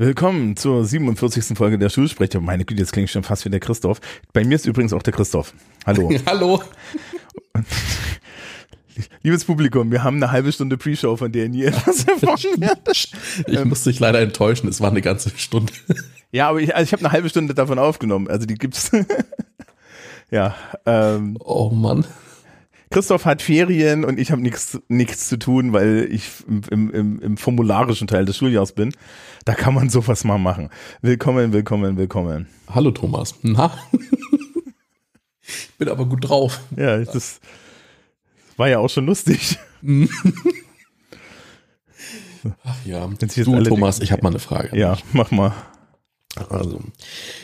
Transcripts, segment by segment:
Willkommen zur 47. Folge der Schulsprecher. Meine Güte, jetzt klingt schon fast wie der Christoph. Bei mir ist übrigens auch der Christoph. Hallo. Hallo. Liebes Publikum, wir haben eine halbe Stunde Pre-Show, von der ihr nie etwas erfahren werdet. Ich muss dich leider enttäuschen, es war eine ganze Stunde. Ja, aber ich, also ich habe eine halbe Stunde davon aufgenommen. Also die gibt's. Ja. Ähm, Oh Mann. Christoph hat Ferien und ich habe nichts nichts zu tun, weil ich im, im, im formularischen Teil des Schuljahres bin. Da kann man sowas mal machen. Willkommen, willkommen, willkommen. Hallo Thomas. Na? Ich bin aber gut drauf. Ja, das war ja auch schon lustig. Ach ja. Du Thomas, ich habe mal eine Frage. Ja, mach mal. Also,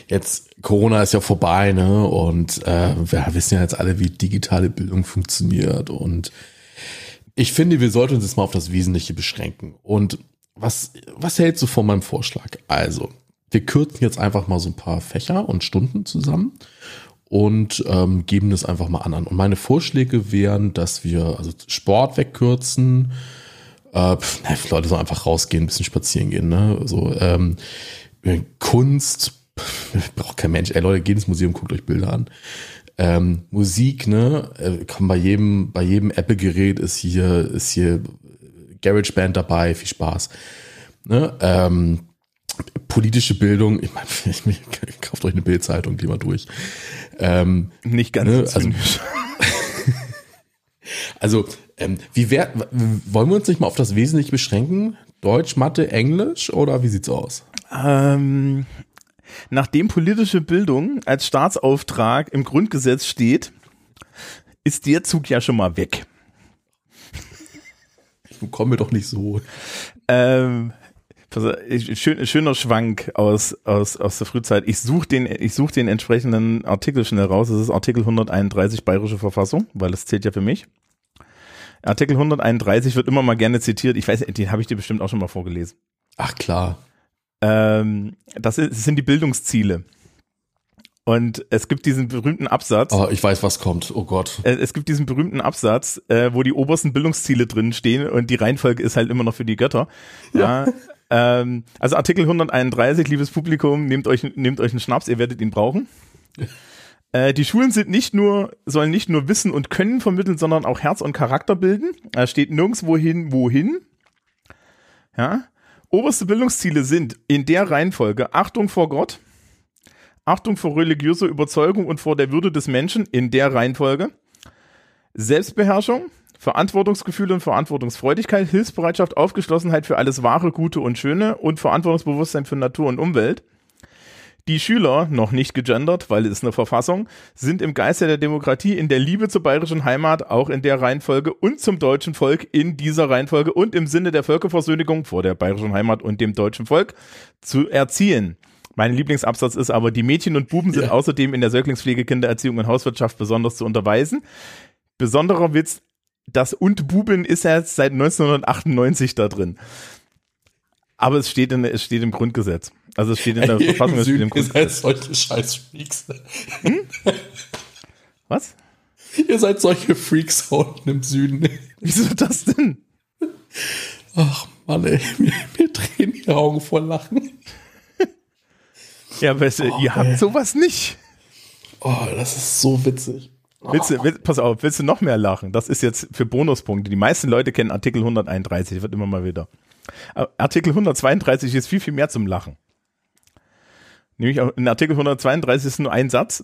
jetzt Corona ist ja vorbei, ne? Und äh, wir wissen ja jetzt alle, wie digitale Bildung funktioniert. Und ich finde, wir sollten uns jetzt mal auf das Wesentliche beschränken. Und was, was hältst du von meinem Vorschlag? Also, wir kürzen jetzt einfach mal so ein paar Fächer und Stunden zusammen und ähm, geben das einfach mal an. Und meine Vorschläge wären, dass wir also Sport wegkürzen, äh, pf, ne, Leute sollen einfach rausgehen, ein bisschen spazieren gehen, ne? So, ähm, Kunst, braucht kein Mensch, ey Leute, geht ins Museum, guckt euch Bilder an. Ähm, Musik, ne? Äh, Kann bei jedem, bei jedem Apple-Gerät ist hier, ist hier GarageBand dabei, viel Spaß. Ne? Ähm, politische Bildung, ich meine, ich, ich, kauft euch eine Bildzeitung, die mal durch. Ähm, Nicht ganz Ne, so also-. Also, ähm, wie wär, wollen wir uns nicht mal auf das Wesentliche beschränken? Deutsch, Mathe, Englisch oder wie sieht's aus? Ähm, nachdem politische Bildung als Staatsauftrag im Grundgesetz steht, ist der Zug ja schon mal weg. Komm mir doch nicht so. Ähm, ich- schön, schöner Schwank aus, aus, aus der Frühzeit. Ich suche den, ich such den entsprechenden Artikel schnell raus. Das ist Artikel 131 Bayerische Verfassung, weil das zählt ja für mich. Artikel 131 wird immer mal gerne zitiert. Ich weiß, den habe ich dir bestimmt auch schon mal vorgelesen. Ach klar. Ähm, das, ist, das sind die Bildungsziele. Und es gibt diesen berühmten Absatz. Aber ich weiß, was kommt. Oh Gott. Äh, Es gibt diesen berühmten Absatz, äh, wo die obersten Bildungsziele drin stehen und die Reihenfolge ist halt immer noch für die Götter. Ja. ähm, also Artikel 131, liebes Publikum, nehmt euch, nehmt euch einen Schnaps, ihr werdet ihn brauchen. Äh, die Schulen sind nicht nur, sollen nicht nur Wissen und Können vermitteln, sondern auch Herz und Charakter bilden. Da steht nirgendswohin, wohin. Ja. Oberste Bildungsziele sind in der Reihenfolge Achtung vor Gott, Achtung vor religiöser Überzeugung und vor der Würde des Menschen in der Reihenfolge. Selbstbeherrschung, Verantwortungsgefühl und Verantwortungsfreudigkeit, Hilfsbereitschaft, Aufgeschlossenheit für alles Wahre, Gute und Schöne und Verantwortungsbewusstsein für Natur und Umwelt. Die Schüler, noch nicht gegendert, weil es ist eine Verfassung, sind im Geiste der Demokratie in der Liebe zur bayerischen Heimat auch in der Reihenfolge und zum deutschen Volk in dieser Reihenfolge und im Sinne der Völkerversöhnigung vor der bayerischen Heimat und dem deutschen Volk zu erziehen. Mein Lieblingsabsatz ist aber, die Mädchen und Buben sind Ja. außerdem in der Säuglingspflege, Kindererziehung und Hauswirtschaft besonders zu unterweisen. Besonderer Witz, das und Buben ist erst seit 1998 da drin. Aber es steht, in, es steht im Grundgesetz. Also es steht in der Verfassung, es steht im Ihr seid Grundgesetz. solche Scheiß-Freaks. Was? Ihr seid solche Freaks unten im Süden. Wieso das denn? Ach Mann, ey, mir, mir drehen die Augen vor Lachen. Ja, aber es, ihr habt sowas nicht. Oh, das ist so witzig. Willst du, will, pass auf, willst du noch mehr lachen? Das ist jetzt für Bonuspunkte. Die meisten Leute kennen Artikel 131, wird immer mal wieder. Artikel 132 ist viel, viel mehr zum Lachen. Nämlich auch in Artikel 132 ist nur ein Satz.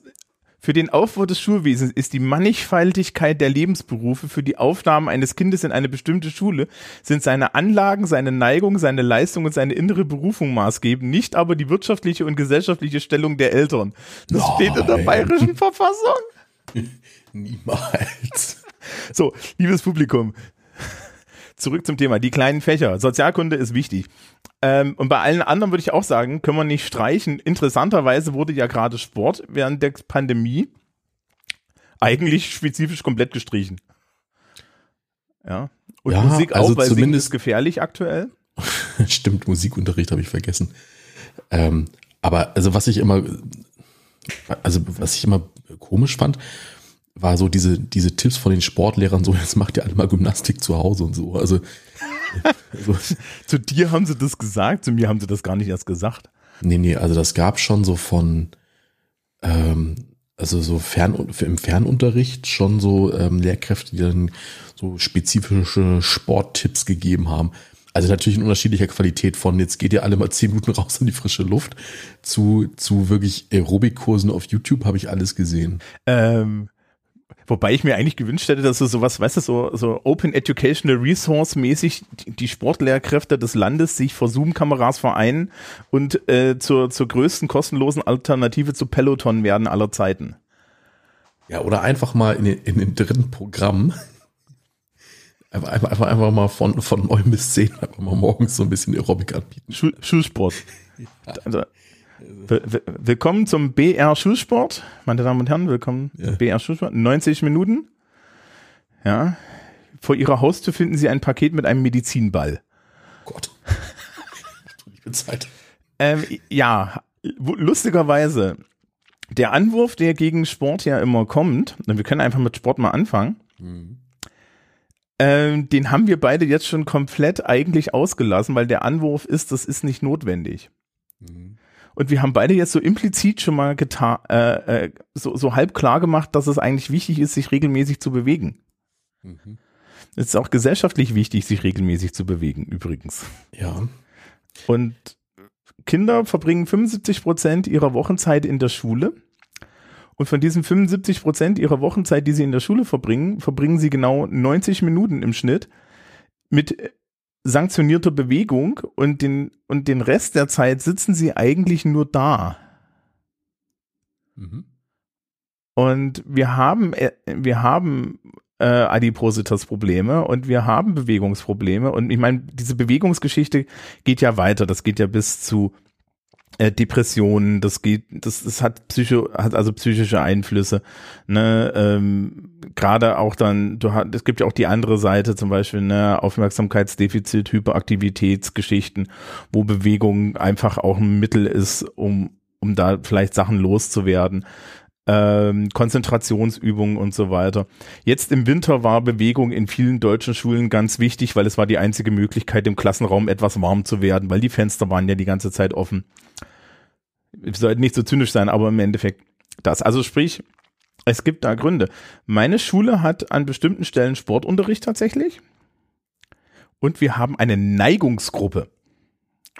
Für den Aufbau des Schulwesens ist die Mannigfaltigkeit der Lebensberufe für die Aufnahme eines Kindes in eine bestimmte Schule sind seine Anlagen, seine Neigung, seine Leistung und seine innere Berufung maßgebend, nicht aber die wirtschaftliche und gesellschaftliche Stellung der Eltern. Das steht in der Nein. bayerischen Verfassung. Niemals. So, liebes Publikum, zurück zum Thema. Die kleinen Fächer. Sozialkunde ist wichtig. Ähm, und bei allen anderen würde ich auch sagen, können wir nicht streichen. Interessanterweise wurde ja gerade Sport während der Pandemie eigentlich spezifisch komplett gestrichen. Ja. Und Ja, Musik auch, also weil Singen zumindest- ist gefährlich aktuell. Stimmt, Musikunterricht habe ich vergessen. Ähm, aber also was ich immer, also was ich immer komisch fand, war so diese, diese Tipps von den Sportlehrern, so, jetzt macht ihr alle mal Gymnastik zu Hause und so. Also, so. zu dir haben sie das gesagt, zu mir haben sie das gar nicht erst gesagt. Nee, nee, also das gab schon so von, ähm, also so Fern, im Fernunterricht schon so ähm, Lehrkräfte, die dann so spezifische Sporttipps gegeben haben. Also natürlich in unterschiedlicher Qualität von jetzt geht ihr alle mal zehn Minuten raus in die frische Luft zu, zu wirklich Aerobikkursen auf YouTube habe ich alles gesehen. Ähm, Wobei ich mir eigentlich gewünscht hätte, dass so sowas, weißt du, so, so Open Educational Resource mäßig die Sportlehrkräfte des Landes sich vor Zoom-Kameras vereinen und äh, zur, zur größten kostenlosen Alternative zu Peloton werden aller Zeiten. Ja, oder einfach mal in den, in den dritten Programm einfach, einfach, einfach, mal von, von 9 bis 10 einfach mal morgens so ein bisschen Aerobic anbieten. Schul Schulsport. Ja. Also, Willkommen zum BR Schulsport, meine Damen und Herren, willkommen ja. BR Schulsport. 90 Minuten. Ja. Vor Ihrer Haustür finden Sie ein Paket mit einem Medizinball. Gott. du liebe Zeit. Ähm, ja, lustigerweise, der Anwurf, der gegen Sport ja immer kommt, und wir können einfach mit Sport mal anfangen, mhm. ähm, den haben wir beide jetzt schon komplett eigentlich ausgelassen, weil der Anwurf ist, das ist nicht notwendig. Mhm. Und wir haben beide jetzt so implizit schon mal getan, äh, äh, so, so halb klar gemacht, dass es eigentlich wichtig ist, sich regelmäßig zu bewegen. Mhm. Es ist auch gesellschaftlich wichtig, sich regelmäßig zu bewegen, übrigens. Ja. Und Kinder verbringen 75 Prozent ihrer Wochenzeit in der Schule. Und von diesen 75 Prozent ihrer Wochenzeit, die sie in der Schule verbringen, verbringen sie genau 90 Minuten im Schnitt mit sanktionierter Bewegung und den, und den Rest der Zeit sitzen sie eigentlich nur da. Mhm. Und wir haben, äh, wir haben äh, Adipositas-Probleme und wir haben Bewegungsprobleme. Und ich meine, diese Bewegungsgeschichte geht ja weiter. Das geht ja bis zu Depressionen, das geht, das, das hat Psycho, hat also psychische Einflüsse. Ne, ähm, Gerade auch dann, du hast, es gibt ja auch die andere Seite, zum Beispiel ne, Aufmerksamkeitsdefizit, Hyperaktivitätsgeschichten, wo Bewegung einfach auch ein Mittel ist, um um da vielleicht Sachen loszuwerden. Ähm, Konzentrationsübungen und so weiter. Jetzt im Winter war Bewegung in vielen deutschen Schulen ganz wichtig, weil es war die einzige Möglichkeit, im Klassenraum etwas warm zu werden, weil die Fenster waren ja die ganze Zeit offen sollte nicht so zynisch sein, aber im Endeffekt das. Also sprich, es gibt da Gründe. Meine Schule hat an bestimmten Stellen Sportunterricht tatsächlich. Und wir haben eine Neigungsgruppe.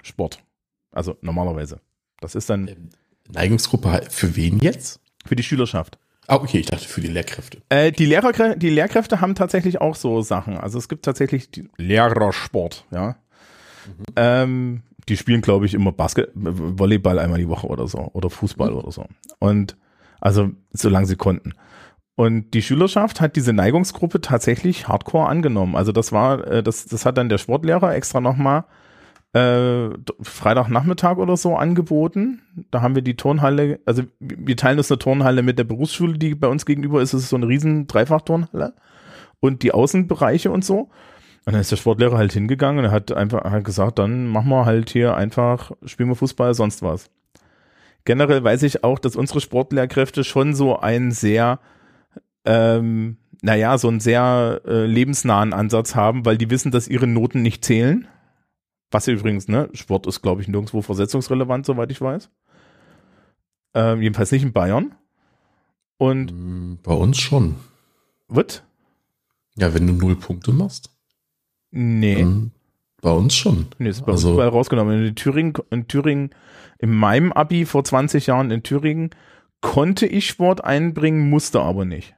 Sport. Also normalerweise. Das ist dann. Ähm, Neigungsgruppe für wen jetzt? Für die Schülerschaft. Ah, okay, ich dachte für die Lehrkräfte. Äh, die, Lehrer, die Lehrkräfte haben tatsächlich auch so Sachen. Also es gibt tatsächlich Lehrersport, ja. Mhm. Ähm, die spielen, glaube ich, immer Basket, Volleyball einmal die Woche oder so oder Fußball mhm. oder so. Und also solange sie konnten. Und die Schülerschaft hat diese Neigungsgruppe tatsächlich hardcore angenommen. Also das war, äh, das, das hat dann der Sportlehrer extra nochmal äh, Freitagnachmittag oder so angeboten. Da haben wir die Turnhalle, also wir teilen uns eine Turnhalle mit der Berufsschule, die bei uns gegenüber ist. Es ist so eine riesen Dreifach-Turnhalle. Und die Außenbereiche und so. Und dann ist der Sportlehrer halt hingegangen und er hat einfach halt gesagt, dann machen wir halt hier einfach, spielen wir Fußball, sonst was. Generell weiß ich auch, dass unsere Sportlehrkräfte schon so einen sehr, ähm, naja, so einen sehr äh, lebensnahen Ansatz haben, weil die wissen, dass ihre Noten nicht zählen. Was übrigens, ne, Sport ist, glaube ich, nirgendwo versetzungsrelevant, soweit ich weiß. Ähm, jedenfalls nicht in Bayern. Und bei uns schon. Was? Ja, wenn du null Punkte machst. Nee. Bei uns schon. Nee, ist bei also, uns überall rausgenommen. In Thüringen, in Thüringen, in meinem Abi vor 20 Jahren in Thüringen konnte ich Sport einbringen, musste aber nicht.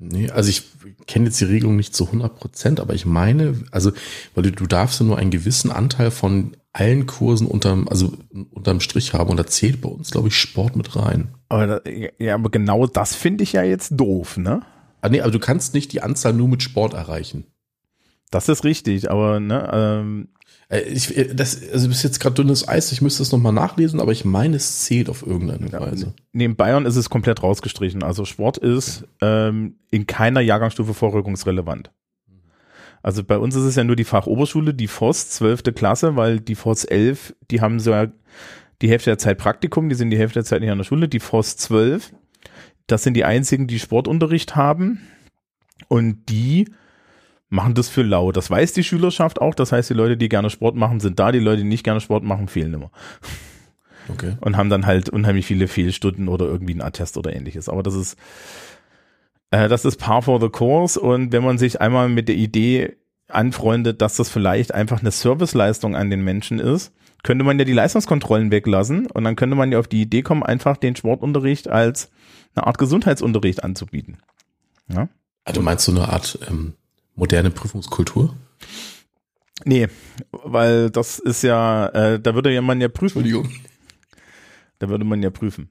Nee, also ich kenne jetzt die Regelung nicht zu 100 Prozent, aber ich meine, also, weil du, du darfst ja nur einen gewissen Anteil von allen Kursen unterm, also unterm Strich haben und da zählt bei uns, glaube ich, Sport mit rein. Aber da, ja, aber genau das finde ich ja jetzt doof, ne? Ah, nee, aber du kannst nicht die Anzahl nur mit Sport erreichen. Das ist richtig, aber ne, ähm, äh, ich, äh, das, also bis jetzt gerade dünnes Eis, ich müsste es nochmal nachlesen, aber ich meine, es zählt auf irgendeine ja, Weise. Neben Bayern ist es komplett rausgestrichen. Also Sport ist ähm, in keiner Jahrgangsstufe vorrückungsrelevant. Also bei uns ist es ja nur die Fachoberschule, die FOS, 12. Klasse, weil die FOS 11, die haben so ja die Hälfte der Zeit Praktikum, die sind die Hälfte der Zeit nicht an der Schule, die FOS 12 Das sind die einzigen, die Sportunterricht haben. Und die machen das für lau. Das weiß die Schülerschaft auch. Das heißt, die Leute, die gerne Sport machen, sind da. Die Leute, die nicht gerne Sport machen, fehlen immer. Okay. Und haben dann halt unheimlich viele Fehlstunden oder irgendwie einen Attest oder ähnliches. Aber das ist, äh, das ist par for the course. Und wenn man sich einmal mit der Idee anfreundet, dass das vielleicht einfach eine Serviceleistung an den Menschen ist, könnte man ja die Leistungskontrollen weglassen und dann könnte man ja auf die Idee kommen, einfach den Sportunterricht als eine Art Gesundheitsunterricht anzubieten. Ja? Also meinst du eine Art ähm, moderne Prüfungskultur? Nee, weil das ist ja, äh, da würde ja man ja prüfen. Entschuldigung. Da würde man ja prüfen.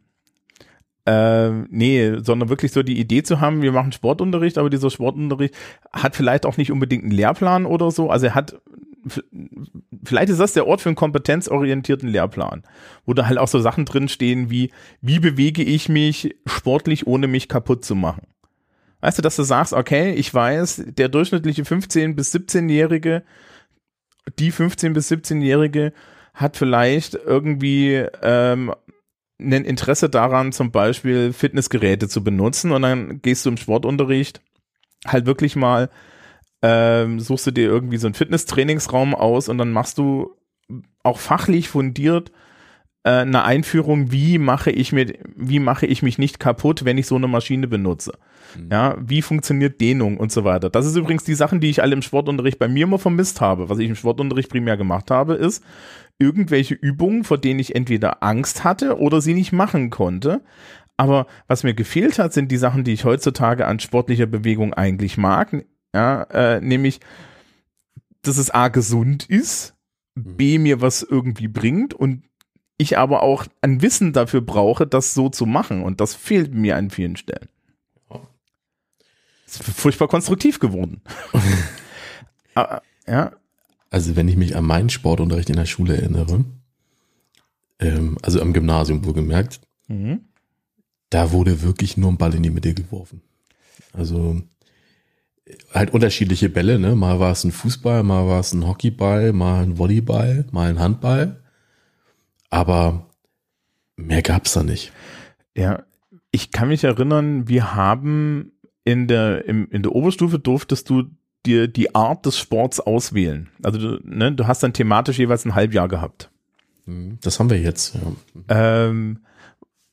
Äh, nee, sondern wirklich so die Idee zu haben, wir machen Sportunterricht, aber dieser Sportunterricht hat vielleicht auch nicht unbedingt einen Lehrplan oder so. Also er hat, vielleicht ist das der Ort für einen kompetenzorientierten Lehrplan, wo da halt auch so Sachen drinstehen wie, wie bewege ich mich sportlich, ohne mich kaputt zu machen. Weißt du, dass du sagst, okay, ich weiß, der durchschnittliche 15- bis 17-Jährige, die 15- bis 17-Jährige hat vielleicht irgendwie ähm, ein Interesse daran, zum Beispiel Fitnessgeräte zu benutzen und dann gehst du im Sportunterricht halt wirklich mal, ähm, suchst du dir irgendwie so einen Fitnesstrainingsraum aus und dann machst du auch fachlich fundiert äh, eine Einführung, wie mache ich mir, wie mache ich mich nicht kaputt, wenn ich so eine Maschine benutze. Mhm. Ja, wie funktioniert Dehnung und so weiter. Das ist übrigens die Sachen, die ich alle im Sportunterricht bei mir immer vermisst habe. Was ich im Sportunterricht primär gemacht habe, ist, irgendwelche Übungen, vor denen ich entweder Angst hatte oder sie nicht machen konnte. Aber was mir gefehlt hat, sind die Sachen, die ich heutzutage an sportlicher Bewegung eigentlich mag. Ja, äh, nämlich, dass es A gesund ist, B mir was irgendwie bringt und ich aber auch ein Wissen dafür brauche, das so zu machen. Und das fehlt mir an vielen Stellen. Ist furchtbar konstruktiv geworden. Ah, ja, also wenn ich mich an meinen Sportunterricht in der Schule erinnere, ähm, also am Gymnasium wohlgemerkt, mhm. da wurde wirklich nur ein Ball in die Mitte geworfen. Also halt unterschiedliche Bälle, ne? Mal war es ein Fußball, mal war es ein Hockeyball, mal ein Volleyball, mal ein Handball. Aber mehr gab's da nicht. Ja, ich kann mich erinnern, wir haben in der, im, in der Oberstufe durftest du dir die Art des Sports auswählen. Also du, ne, du hast dann thematisch jeweils ein Halbjahr gehabt. Mhm. Das haben wir jetzt. Ja. Ähm,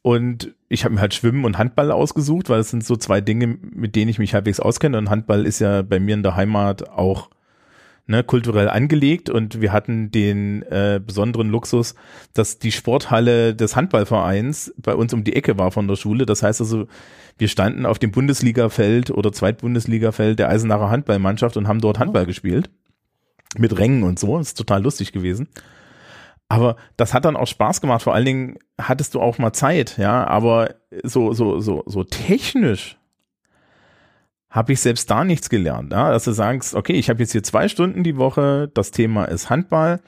und ich habe mir halt Schwimmen und Handball ausgesucht, weil das sind so zwei Dinge, mit denen ich mich halbwegs auskenne. Und Handball ist ja bei mir in der Heimat auch ne, kulturell angelegt und wir hatten den äh, besonderen Luxus, dass die Sporthalle des Handballvereins bei uns um die Ecke war von der Schule. Das heißt also, wir standen auf dem Bundesligafeld oder Zweitbundesligafeld der Eisenacher Handballmannschaft und haben dort Handball gespielt. Mit Rängen und so. Das ist total lustig gewesen. Aber das hat dann auch Spaß gemacht. Vor allen Dingen hattest du auch mal Zeit, ja. Aber so, so, so, so technisch habe ich selbst da nichts gelernt. Ja? Dass du sagst, okay, ich habe jetzt hier zwei Stunden die Woche, das Thema ist Handball.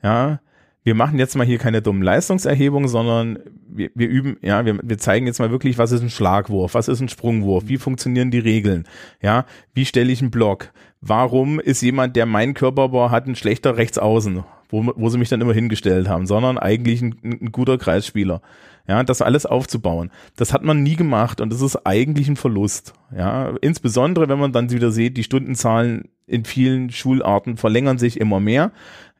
Ja, wir machen jetzt mal hier keine dummen Leistungserhebungen, sondern wir, wir üben, ja, wir, wir zeigen jetzt mal wirklich, was ist ein Schlagwurf, was ist ein Sprungwurf, wie funktionieren die Regeln, ja, wie stelle ich einen Block, warum ist jemand, der meinen Körperbau hat, ein schlechter Rechtsaußen, wo, wo sie mich dann immer hingestellt haben, sondern eigentlich ein, ein guter Kreisspieler. Ja, das alles aufzubauen. Das hat man nie gemacht und das ist eigentlich ein Verlust. Ja, insbesondere wenn man dann wieder sieht, die Stundenzahlen in vielen Schularten verlängern sich immer mehr.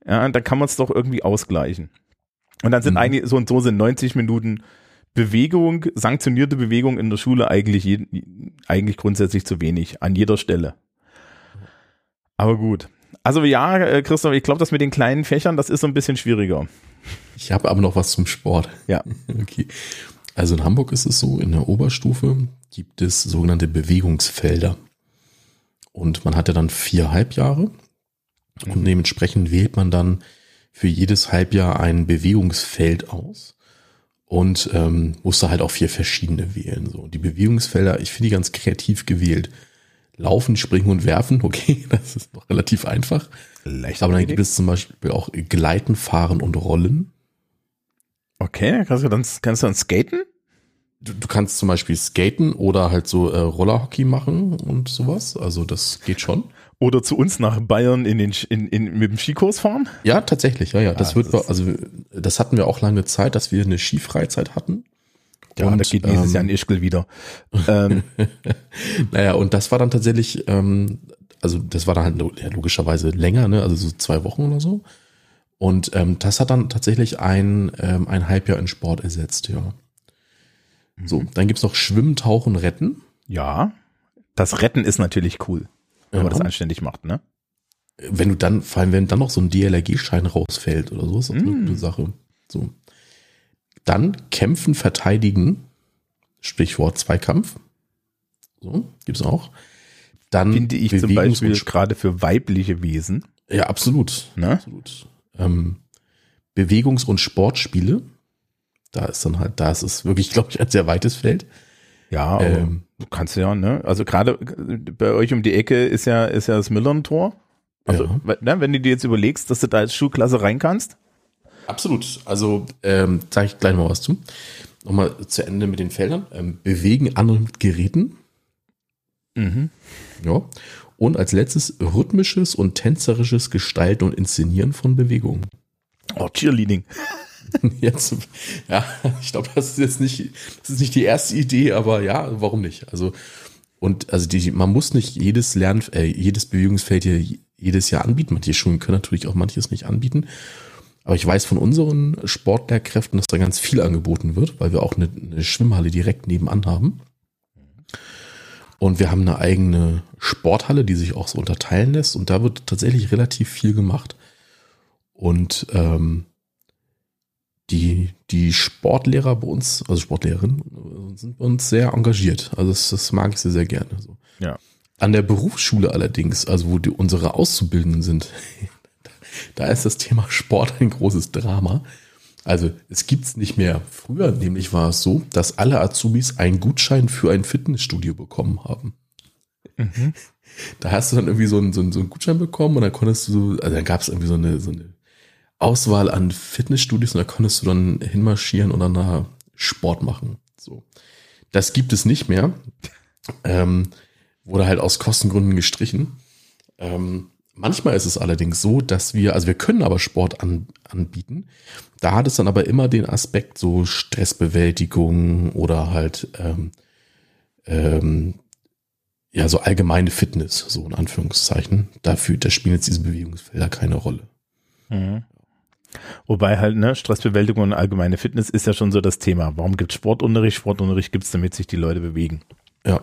Ja, dann kann man es doch irgendwie ausgleichen. Und dann sind mhm. eigentlich so und so sind 90 Minuten Bewegung, sanktionierte Bewegung in der Schule eigentlich, jeden, eigentlich grundsätzlich zu wenig an jeder Stelle. Aber gut. Also ja, äh, Christoph, ich glaube, das mit den kleinen Fächern, das ist so ein bisschen schwieriger. Ich habe aber noch was zum Sport. Ja. Okay. Also in Hamburg ist es so, in der Oberstufe gibt es sogenannte Bewegungsfelder. Und man hatte dann vier Halbjahre und mhm. dementsprechend wählt man dann für jedes Halbjahr ein Bewegungsfeld aus und ähm, musste halt auch vier verschiedene wählen. So die Bewegungsfelder, ich finde die ganz kreativ gewählt. Laufen, springen und werfen, okay, das ist noch relativ einfach. Leicht Aber dann gibt es zum Beispiel auch Gleiten, Fahren und Rollen. Okay, kannst du dann, kannst du dann skaten? Du, du kannst zum Beispiel skaten oder halt so äh, Rollerhockey machen und sowas. Also das geht schon. Oder zu uns nach Bayern in den in, in, mit dem Skikurs fahren? Ja, tatsächlich, ja, ja. Das ah, wird, das also das hatten wir auch lange Zeit, dass wir eine Skifreizeit hatten. Ja, und, da geht nächstes ähm, Jahr in Ischgl wieder. ähm. naja, und das war dann tatsächlich, ähm, also das war dann halt ja, logischerweise länger, ne? also so zwei Wochen oder so. Und ähm, das hat dann tatsächlich ein, ähm, ein Halbjahr in Sport ersetzt, ja. Mhm. So, dann gibt's noch Schwimmen, Tauchen, Retten. Ja, das Retten ist natürlich cool, wenn ja. man das anständig macht, ne? Wenn du dann, vor allem wenn dann noch so ein DLRG-Schein rausfällt oder so, ist das mm. eine gute Sache. So. Dann kämpfen, verteidigen, Stichwort Zweikampf. So, gibt's auch. Dann finde ich zum Beispiel gerade für weibliche Wesen. Ja, absolut. Ne? absolut. Ähm, Bewegungs- und Sportspiele. Da ist dann halt, da ist es wirklich, glaube ich, ein sehr weites Feld. Ja, ähm, du kannst ja, ne? Also gerade bei euch um die Ecke ist ja, ist ja das Millern-Tor. Also, ja. ne, wenn du dir jetzt überlegst, dass du da als Schulklasse rein kannst. Absolut. Also, ähm, zeige ich gleich mal was zu. Nochmal zu Ende mit den Feldern. Ähm, bewegen andere mit Geräten. Mhm. Ja. Und als letztes rhythmisches und tänzerisches Gestalten und Inszenieren von Bewegungen. Oh, Cheerleading. Jetzt, ja, ich glaube, das ist jetzt nicht, das ist nicht die erste Idee, aber ja, warum nicht? Also, und also die, man muss nicht jedes Lern, äh, jedes Bewegungsfeld hier jedes Jahr anbieten. Manche Schulen können natürlich auch manches nicht anbieten. Aber ich weiß von unseren Sportlehrkräften, dass da ganz viel angeboten wird, weil wir auch eine, eine Schwimmhalle direkt nebenan haben. Und wir haben eine eigene Sporthalle, die sich auch so unterteilen lässt. Und da wird tatsächlich relativ viel gemacht. Und ähm, die, die Sportlehrer bei uns, also Sportlehrerinnen, sind bei uns sehr engagiert. Also das, das mag ich sehr, sehr gerne. So. Ja. An der Berufsschule allerdings, also wo die, unsere Auszubildenden sind, da ist das Thema Sport ein großes Drama. Also es gibt's nicht mehr. Früher nämlich war es so, dass alle Azubis einen Gutschein für ein Fitnessstudio bekommen haben. Mhm. Da hast du dann irgendwie so einen, so, einen, so einen Gutschein bekommen und dann konntest du, also dann gab es irgendwie so eine, so eine Auswahl an Fitnessstudios und da konntest du dann hinmarschieren und dann da Sport machen. So. Das gibt es nicht mehr. Ähm, wurde halt aus Kostengründen gestrichen. Ähm, manchmal ist es allerdings so, dass wir, also wir können aber Sport an, anbieten. Da hat es dann aber immer den Aspekt so Stressbewältigung oder halt ähm, ähm, ja so allgemeine Fitness, so in Anführungszeichen. Dafür, da spielen jetzt diese Bewegungsfelder keine Rolle. Mhm. Wobei halt, ne, Stressbewältigung und allgemeine Fitness ist ja schon so das Thema. Warum gibt es Sportunterricht? Sportunterricht gibt es, damit sich die Leute bewegen. Ja.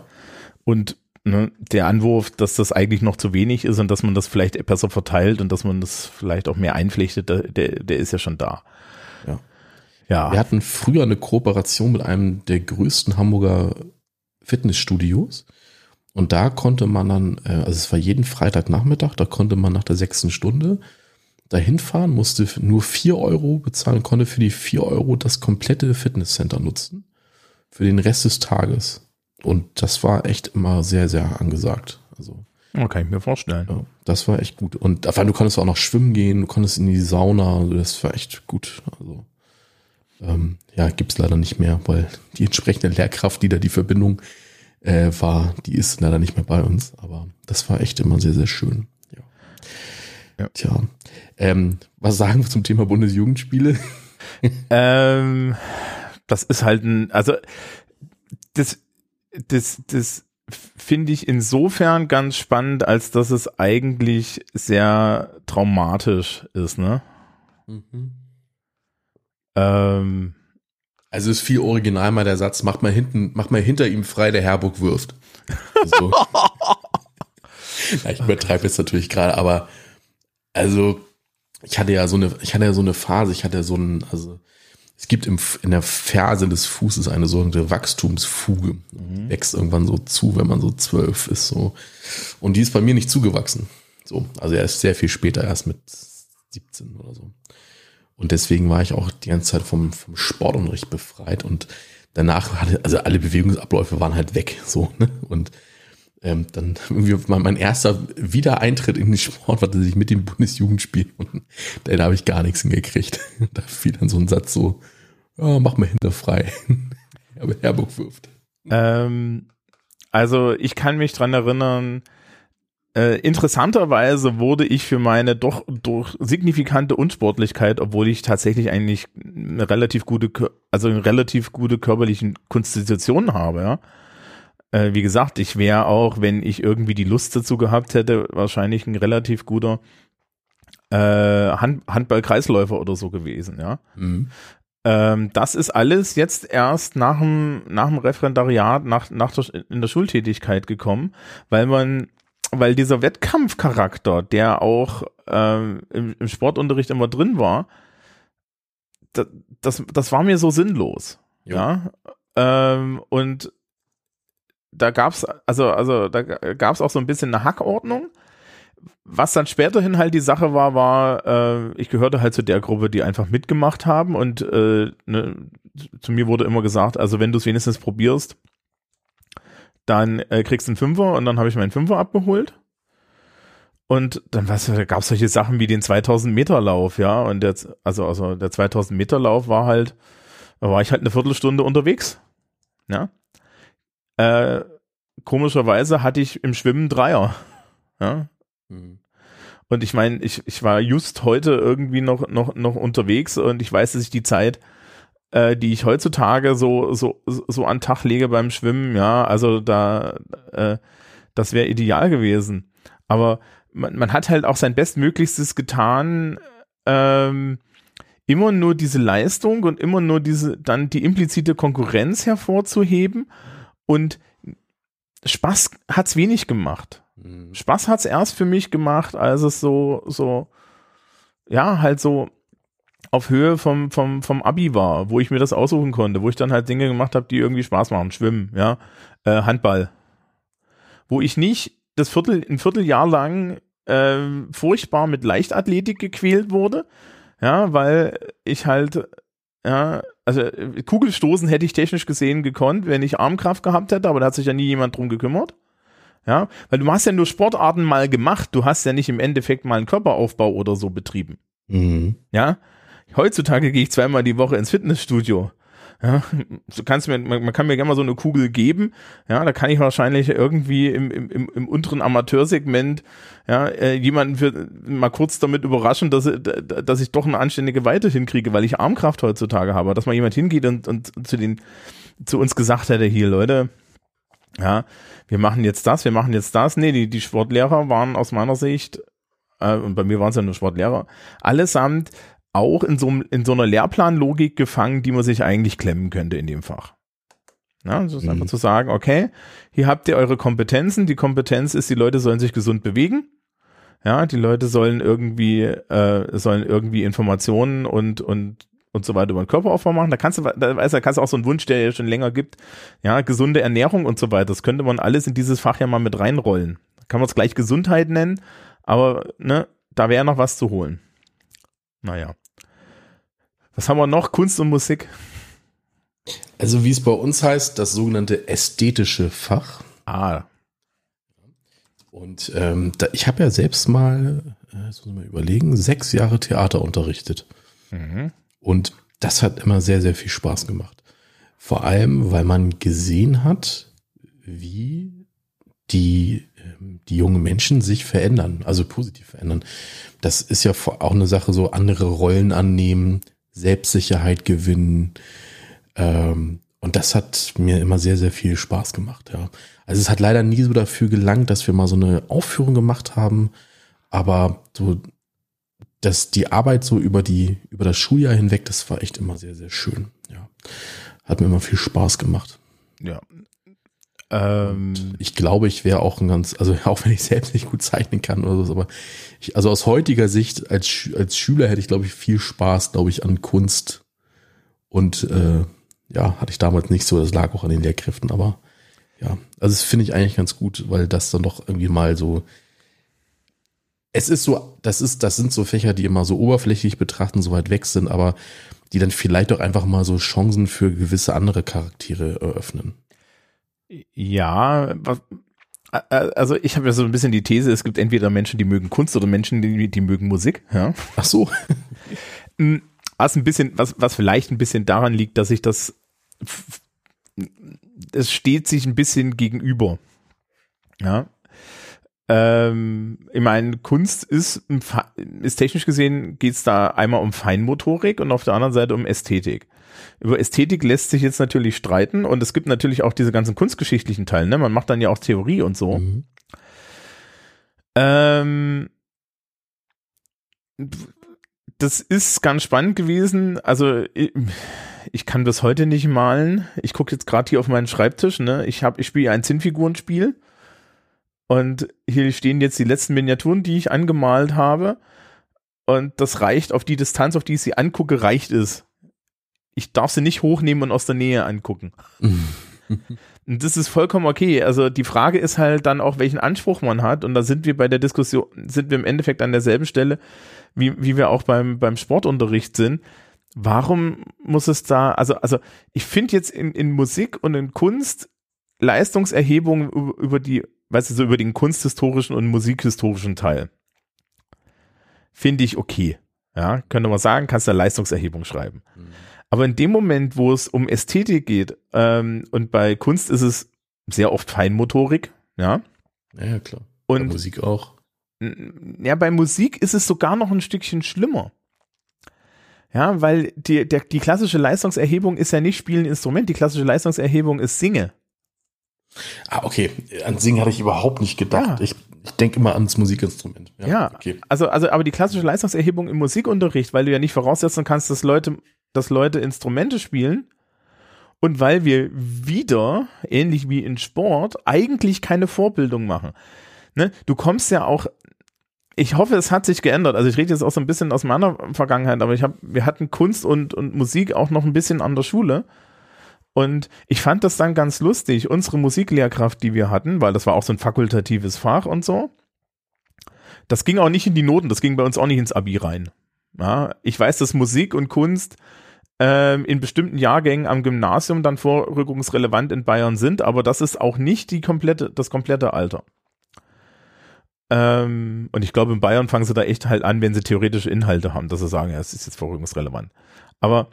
Und ne, der Anwurf, dass das eigentlich noch zu wenig ist und dass man das vielleicht besser verteilt und dass man das vielleicht auch mehr einflechtet, der, der, der ist ja schon da. Ja. ja. Wir hatten früher eine Kooperation mit einem der größten Hamburger Fitnessstudios. Und da konnte man dann, äh, also es war jeden Freitagnachmittag, da konnte man nach der sechsten Stunde dahin fahren, musste nur vier Euro bezahlen, konnte für die vier Euro das komplette Fitnesscenter nutzen. Für den Rest des Tages. Und das war echt immer sehr, sehr angesagt. Also. Oh, kann ich mir vorstellen. Ja, das war echt gut. Und vor allem, du konntest auch noch schwimmen gehen, du konntest in die Sauna, also das war echt gut. Also, ähm, ja, gibt's leider nicht mehr, weil die entsprechende Lehrkraft, die da die Verbindung äh, war, die ist leider nicht mehr bei uns. Aber das war echt immer sehr, sehr schön. Ja. ja. Tja. Ähm, was sagen wir zum Thema Bundesjugendspiele? ähm, das ist halt ein, also das das, das finde ich insofern ganz spannend, als dass es eigentlich sehr traumatisch ist, ne? Mhm. Ähm, also ist viel original mal der Satz, mach mal hinten, mach mal hinter ihm frei, der Herburg wirft. So. ja, ich übertreibe jetzt natürlich gerade, aber also ich hatte ja so eine, ich hatte ja so eine Phase, ich hatte so ein, also es gibt im, in der Ferse des Fußes eine sogenannte Wachstumsfuge. Mhm. Wächst irgendwann so zu, wenn man so zwölf ist. So. Und die ist bei mir nicht zugewachsen. So, also er ist sehr viel später, erst mit 17 oder so. Und deswegen war ich auch die ganze Zeit vom, vom Sportunterricht befreit und danach hatte, also alle Bewegungsabläufe waren halt weg. So, ne? Und ähm, dann irgendwie mein, mein erster Wiedereintritt in den Sport war tatsächlich mit dem Bundesjugendspiel und da habe ich gar nichts hingekriegt. Da fiel dann so ein Satz so, ja, mach mal hinterfrei. Aber Herburg wirft. Ähm, also ich kann mich dran erinnern, äh, interessanterweise wurde ich für meine doch durch signifikante Unsportlichkeit, obwohl ich tatsächlich eigentlich eine relativ gute, also eine relativ gute körperliche Konstitution habe, ja. Äh, wie gesagt, ich wäre auch, wenn ich irgendwie die Lust dazu gehabt hätte, wahrscheinlich ein relativ guter äh, Hand Handball-Kreisläufer oder so gewesen, ja. Mhm. Ähm, das ist alles jetzt erst nach dem, nach dem Referendariat, nach, nach der, in der Schultätigkeit gekommen, weil man weil dieser Wettkampfcharakter, der auch ähm, im, im, Sportunterricht immer drin war, das, das, das war mir so sinnlos. Ja. ja? Ähm, und da gab's also, also da gab's auch so ein bisschen eine Hackordnung. Was dann späterhin halt die Sache war, war, äh, ich gehörte halt zu der Gruppe, die einfach mitgemacht haben und äh, ne, zu mir wurde immer gesagt, also wenn du es wenigstens probierst, dann äh, kriegst du einen Fünfer und dann habe ich meinen Fünfer abgeholt. Und dann was, da gab es solche Sachen wie den 2000 Meter Lauf, ja. Und jetzt, also, also der 2000 Meter Lauf war halt, da war ich halt eine Viertelstunde unterwegs, ja. Äh, komischerweise hatte ich im Schwimmen Dreier, ja. Mhm. Und ich meine, ich, ich war just heute irgendwie noch, noch, noch unterwegs und ich weiß, dass ich die Zeit äh, die ich heutzutage so, so, so an Tag lege beim Schwimmen, ja, also da, äh, das wäre ideal gewesen. Aber man, man hat halt auch sein Bestmöglichstes getan, ähm, immer nur diese Leistung und immer nur diese, dann die implizite Konkurrenz hervorzuheben und Spaß hat's wenig gemacht. Mhm. Spaß hat's erst für mich gemacht, als es so, so, ja, halt so auf Höhe vom, vom, vom Abi war, wo ich mir das aussuchen konnte, wo ich dann halt Dinge gemacht habe, die irgendwie Spaß machen. Schwimmen, ja, äh, Handball. Wo ich nicht das Viertel, ein Vierteljahr lang äh, furchtbar mit Leichtathletik gequält wurde, ja, weil ich halt, ja, also Kugelstoßen hätte ich technisch gesehen gekonnt, wenn ich Armkraft gehabt hätte, aber da hat sich ja nie jemand drum gekümmert. Ja, weil du hast ja nur Sportarten mal gemacht, du hast ja nicht im Endeffekt mal einen Körperaufbau oder so betrieben. Mhm. Ja, Heutzutage gehe ich zweimal die Woche ins Fitnessstudio. Ja, du kannst mir, man, man, kann mir gerne mal so eine Kugel geben. Ja, da kann ich wahrscheinlich irgendwie im, im, im, unteren Amateursegment ja, äh, jemanden für, mal kurz damit überraschen, dass, dass ich doch eine anständige Weite hinkriege, weil ich Armkraft heutzutage habe. Dass mal jemand hingeht und, und zu den, zu uns gesagt hätte, hier Leute, ja, wir machen jetzt das, wir machen jetzt das. Nee, die, die Sportlehrer waren aus meiner Sicht, äh, und bei mir waren es ja nur Sportlehrer, allesamt auch in so, in so einer Lehrplanlogik gefangen, die man sich eigentlich klemmen könnte in dem Fach. Ja, das ist mhm. einfach zu sagen, okay, hier habt ihr eure Kompetenzen. Die Kompetenz ist, die Leute sollen sich gesund bewegen. Ja, die Leute sollen irgendwie, äh, sollen irgendwie Informationen und, und, und so weiter über den Körperaufbau machen. Da kannst du, da weißt du, kannst du auch so einen Wunsch, der ja schon länger gibt. Ja, gesunde Ernährung und so weiter. Das könnte man alles in dieses Fach ja mal mit reinrollen. Kann man es gleich Gesundheit nennen, aber, ne, da wäre noch was zu holen. Naja. Was haben wir noch? Kunst und Musik. Also wie es bei uns heißt, das sogenannte ästhetische Fach. Ah. Und ähm, da, ich habe ja selbst mal, äh, jetzt muss ich mal überlegen, sechs Jahre Theater unterrichtet. Mhm. Und das hat immer sehr, sehr viel Spaß gemacht. Vor allem, weil man gesehen hat, wie die, ähm, die jungen Menschen sich verändern, also positiv verändern. Das ist ja auch eine Sache, so andere Rollen annehmen, Selbstsicherheit gewinnen. Ähm, und das hat mir immer sehr, sehr viel Spaß gemacht, ja. Also es hat leider nie so dafür gelangt, dass wir mal so eine Aufführung gemacht haben, aber so, dass die Arbeit so über die, über das Schuljahr hinweg, das war echt immer sehr, sehr schön, ja. Hat mir immer viel Spaß gemacht. Ja, ähm, ich glaube, ich wäre auch ein ganz, also auch wenn ich selbst nicht gut zeichnen kann oder so, aber ich, also aus heutiger Sicht als, als Schüler hätte ich, glaube ich, viel Spaß, glaube ich, an Kunst. Und äh, ja, hatte ich damals nicht so, das lag auch an den Lehrkräften, aber ja, also das finde ich eigentlich ganz gut, weil das dann doch irgendwie mal so. Es ist so, das ist, das sind so Fächer, die immer so oberflächlich betrachten, so weit weg sind, aber die dann vielleicht auch einfach mal so Chancen für gewisse andere Charaktere eröffnen. Ja, was, also ich habe ja so ein bisschen die These, es gibt entweder Menschen, die mögen Kunst oder Menschen, die, die mögen Musik. Ja. Ach so. Hm, was ein bisschen, was, was vielleicht ein bisschen daran liegt, dass ich das, es steht sich ein bisschen gegenüber. Ja. Ähm, ich meine, Kunst ist, ist technisch gesehen, geht es da einmal um Feinmotorik und auf der anderen Seite um Ästhetik. Über Ästhetik lässt sich jetzt natürlich streiten und es gibt natürlich auch diese ganzen kunstgeschichtlichen Teile, ne? Man macht dann ja auch Theorie und so. Mhm. Ähm, das ist ganz spannend gewesen. Also ich, ich kann bis heute nicht malen. Ich gucke jetzt gerade hier auf meinen Schreibtisch. Ne? Ich habe, ich spiele ein Zinnfigurenspiel und hier stehen jetzt die letzten Miniaturen, die ich angemalt habe. Und das reicht auf die Distanz, auf die ich sie angucke, reicht es. Ich darf sie nicht hochnehmen und aus der Nähe angucken. und das ist vollkommen okay. Also die Frage ist halt dann auch, welchen Anspruch man hat. Und da sind wir bei der Diskussion, sind wir im Endeffekt an derselben Stelle, wie, wie wir auch beim, beim Sportunterricht sind. Warum muss es da, also, also ich finde jetzt in, in Musik und in Kunst Leistungserhebungen über die weißt du, so über den kunsthistorischen und musikhistorischen Teil. Finde ich okay. Ja, könnte man sagen, kannst du eine Leistungserhebung schreiben. Mhm. Aber in dem Moment, wo es um Ästhetik geht, ähm, und bei Kunst ist es sehr oft Feinmotorik, ja. Ja, klar. Und bei Musik auch. Ja, bei Musik ist es sogar noch ein Stückchen schlimmer. Ja, weil die, der, die klassische Leistungserhebung ist ja nicht Spielen Instrument, die klassische Leistungserhebung ist Singe. Ah, okay. An Singen hatte ich überhaupt nicht gedacht. Ja. Ich, ich denke immer ans Musikinstrument. Ja, ja. Okay. also, also, aber die klassische Leistungserhebung im Musikunterricht, weil du ja nicht voraussetzen kannst, dass Leute, dass Leute Instrumente spielen und weil wir wieder, ähnlich wie in Sport, eigentlich keine Vorbildung machen. Ne? Du kommst ja auch, ich hoffe, es hat sich geändert. Also ich rede jetzt auch so ein bisschen aus meiner Vergangenheit, aber ich habe, wir hatten Kunst und, und Musik auch noch ein bisschen an der Schule. Und ich fand das dann ganz lustig. Unsere Musiklehrkraft, die wir hatten, weil das war auch so ein fakultatives Fach und so, das ging auch nicht in die Noten, das ging bei uns auch nicht ins Abi rein. Ja, ich weiß, dass Musik und Kunst ähm, in bestimmten Jahrgängen am Gymnasium dann vorrückungsrelevant in Bayern sind, aber das ist auch nicht die komplette, das komplette Alter. Ähm, und ich glaube, in Bayern fangen sie da echt halt an, wenn sie theoretische Inhalte haben, dass sie sagen, ja, es ist jetzt vorrückungsrelevant. Aber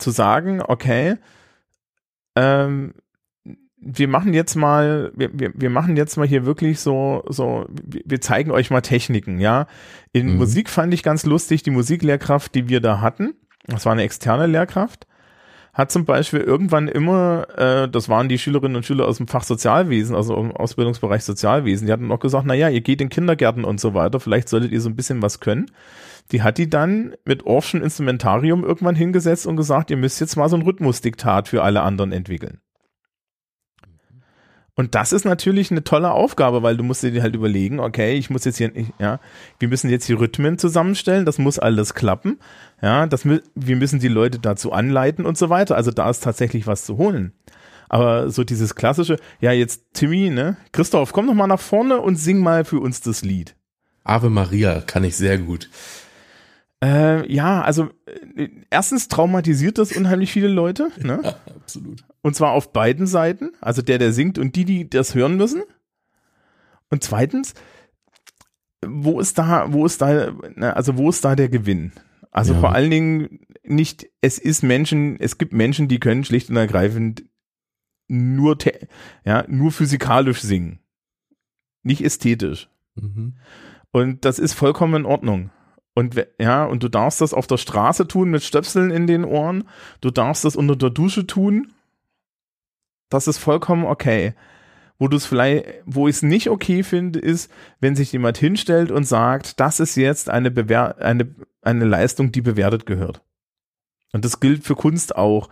zu sagen, okay, ähm, wir machen jetzt mal, wir, wir, wir machen jetzt mal hier wirklich so, so, wir zeigen euch mal Techniken, ja. In mhm. Musik fand ich ganz lustig, die Musiklehrkraft, die wir da hatten, das war eine externe Lehrkraft, hat zum Beispiel irgendwann immer, äh, das waren die Schülerinnen und Schüler aus dem Fach Sozialwesen, also im Ausbildungsbereich Sozialwesen, die hatten auch gesagt, na ja, ihr geht in Kindergärten und so weiter, vielleicht solltet ihr so ein bisschen was können die hat die dann mit Orffschen Instrumentarium irgendwann hingesetzt und gesagt, ihr müsst jetzt mal so ein Rhythmusdiktat für alle anderen entwickeln. Und das ist natürlich eine tolle Aufgabe, weil du musst dir halt überlegen, okay, ich muss jetzt hier, ja, wir müssen jetzt die Rhythmen zusammenstellen, das muss alles klappen, ja, das, wir müssen die Leute dazu anleiten und so weiter. Also da ist tatsächlich was zu holen. Aber so dieses klassische, ja, jetzt Timmy, ne, Christoph, komm doch mal nach vorne und sing mal für uns das Lied. Ave Maria kann ich sehr gut. Äh, ja, also äh, erstens traumatisiert das unheimlich viele Leute. Ne? Ja, absolut. Und zwar auf beiden Seiten. Also der, der singt und die, die das hören müssen. Und zweitens, wo ist da, wo ist da, also wo ist da der Gewinn? Also ja. vor allen Dingen nicht, es ist Menschen, es gibt Menschen, die können schlicht und ergreifend nur, ja, nur physikalisch singen. Nicht ästhetisch. Mhm. Und das ist vollkommen in Ordnung. Und ja, und du darfst das auf der Straße tun mit Stöpseln in den Ohren. Du darfst das unter der Dusche tun. Das ist vollkommen okay. Wo du es vielleicht, wo ich es nicht okay finde, ist, wenn sich jemand hinstellt und sagt, das ist jetzt eine, Bewer eine, eine Leistung, die bewertet gehört. Und das gilt für Kunst auch.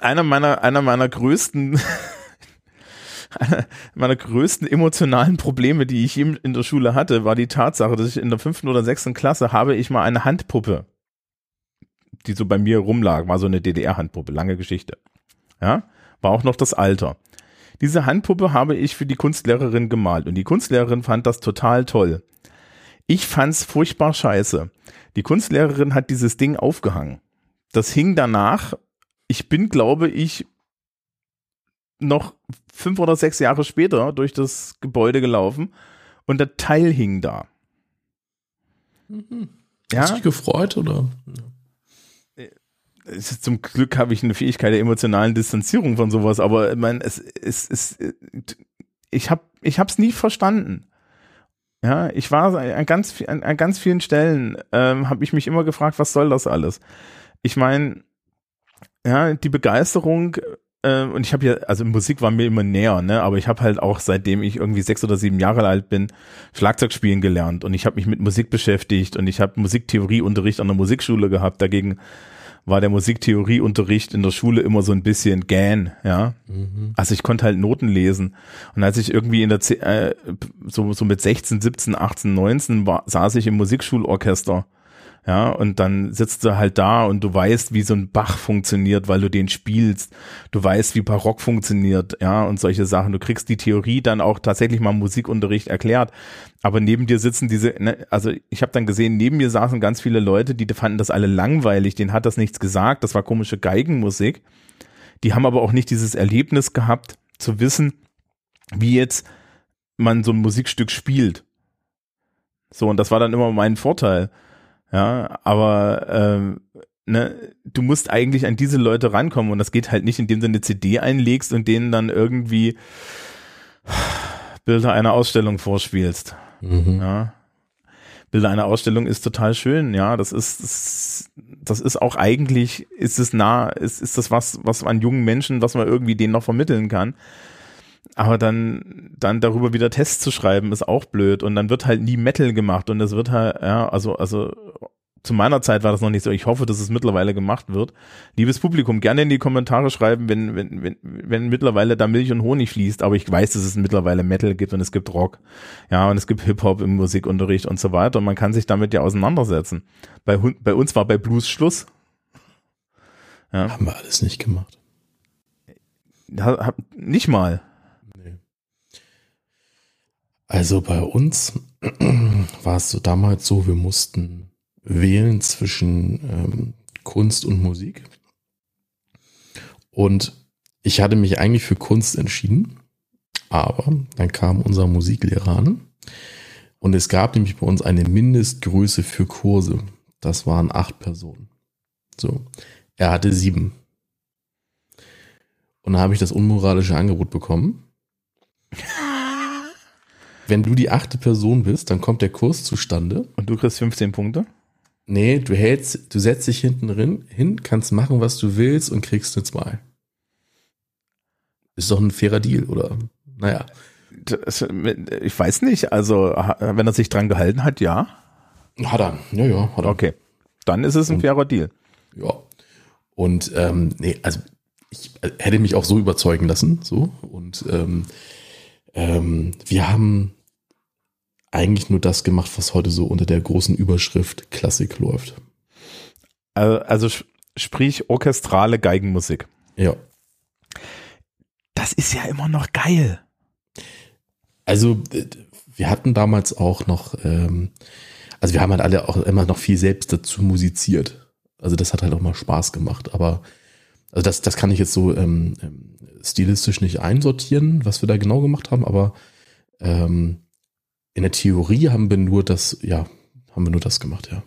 Einer meiner, einer meiner größten einer meiner größten emotionalen Probleme, die ich in der Schule hatte, war die Tatsache, dass ich in der fünften oder sechsten Klasse habe ich mal eine Handpuppe, die so bei mir rumlag, war so eine DDR-Handpuppe, lange Geschichte. Ja, war auch noch das Alter. Diese Handpuppe habe ich für die Kunstlehrerin gemalt und die Kunstlehrerin fand das total toll. Ich fand's furchtbar scheiße. Die Kunstlehrerin hat dieses Ding aufgehangen. Das hing danach. Ich bin, glaube ich, noch fünf oder sechs Jahre später durch das Gebäude gelaufen und der Teil hing da. Mhm. Ja? Hast du dich gefreut oder? Zum Glück habe ich eine Fähigkeit der emotionalen Distanzierung von sowas, aber ich meine, es, es, es, ich habe ich hab's nie verstanden. Ja, ich war an ganz, an, an ganz vielen Stellen, ähm, habe ich mich immer gefragt, was soll das alles? Ich meine, ja, die Begeisterung äh, und ich habe ja, also Musik war mir immer näher, ne, aber ich habe halt auch seitdem ich irgendwie sechs oder sieben Jahre alt bin, Schlagzeug spielen gelernt und ich habe mich mit Musik beschäftigt und ich habe Musiktheorieunterricht an der Musikschule gehabt. Dagegen war der Musiktheorieunterricht in der Schule immer so ein bisschen gähn, ja. Mhm. Also ich konnte halt Noten lesen. Und als ich irgendwie in der, äh, so, so mit 16, 17, 18, 19 war, saß ich im Musikschulorchester ja, und dann sitzt du halt da und du weißt, wie so ein Bach funktioniert, weil du den spielst. Du weißt, wie Barock funktioniert, ja, und solche Sachen. Du kriegst die Theorie dann auch tatsächlich mal im Musikunterricht erklärt. Aber neben dir sitzen diese, ne, also ich habe dann gesehen, neben mir saßen ganz viele Leute, die fanden das alle langweilig, denen hat das nichts gesagt, das war komische Geigenmusik. Die haben aber auch nicht dieses Erlebnis gehabt, zu wissen, wie jetzt man so ein Musikstück spielt. So, und das war dann immer mein Vorteil. Ja, aber ähm, ne, du musst eigentlich an diese Leute rankommen und das geht halt nicht, indem du eine CD einlegst und denen dann irgendwie Bilder einer Ausstellung vorspielst. Mhm. Ja. Bilder einer Ausstellung ist total schön, ja. Das ist, das, das ist auch eigentlich, ist es nah, ist, ist das was, was an jungen Menschen, was man irgendwie denen noch vermitteln kann. Aber dann, dann darüber wieder Tests zu schreiben, ist auch blöd. Und dann wird halt nie Metal gemacht. Und es wird halt, ja, also, also zu meiner Zeit war das noch nicht so. Ich hoffe, dass es mittlerweile gemacht wird. Liebes Publikum, gerne in die Kommentare schreiben, wenn, wenn, wenn, wenn mittlerweile da Milch und Honig fließt. Aber ich weiß, dass es mittlerweile Metal gibt und es gibt Rock. Ja, und es gibt Hip-Hop im Musikunterricht und so weiter. Und man kann sich damit ja auseinandersetzen. Bei, bei uns war bei Blues Schluss. Ja. Haben wir alles nicht gemacht. Hab, nicht mal. Also bei uns war es so damals so, wir mussten wählen zwischen ähm, Kunst und Musik. Und ich hatte mich eigentlich für Kunst entschieden, aber dann kam unser Musiklehrer an und es gab nämlich bei uns eine Mindestgröße für Kurse. Das waren acht Personen. So, er hatte sieben. Und da habe ich das unmoralische Angebot bekommen. Wenn du die achte Person bist, dann kommt der Kurs zustande. Und du kriegst 15 Punkte? Nee, du hältst, du setzt dich hinten drin, hin, kannst machen, was du willst und kriegst eine 2. Ist doch ein fairer Deal, oder? Naja. Das, ich weiß nicht, also wenn er sich dran gehalten hat, ja. Hat er, ja, ja, hat er. Okay, dann ist es ein und, fairer Deal. Ja. Und ähm, nee, also ich hätte mich auch so überzeugen lassen, so. Und ähm, ähm, wir haben eigentlich nur das gemacht, was heute so unter der großen Überschrift Klassik läuft. Also sprich orchestrale Geigenmusik. Ja. Das ist ja immer noch geil. Also wir hatten damals auch noch, ähm, also wir haben halt alle auch immer noch viel selbst dazu musiziert. Also das hat halt auch mal Spaß gemacht. Aber also das, das kann ich jetzt so ähm, ähm stilistisch nicht einsortieren, was wir da genau gemacht haben, aber ähm, in der Theorie haben wir nur das, ja, haben wir nur das gemacht, ja.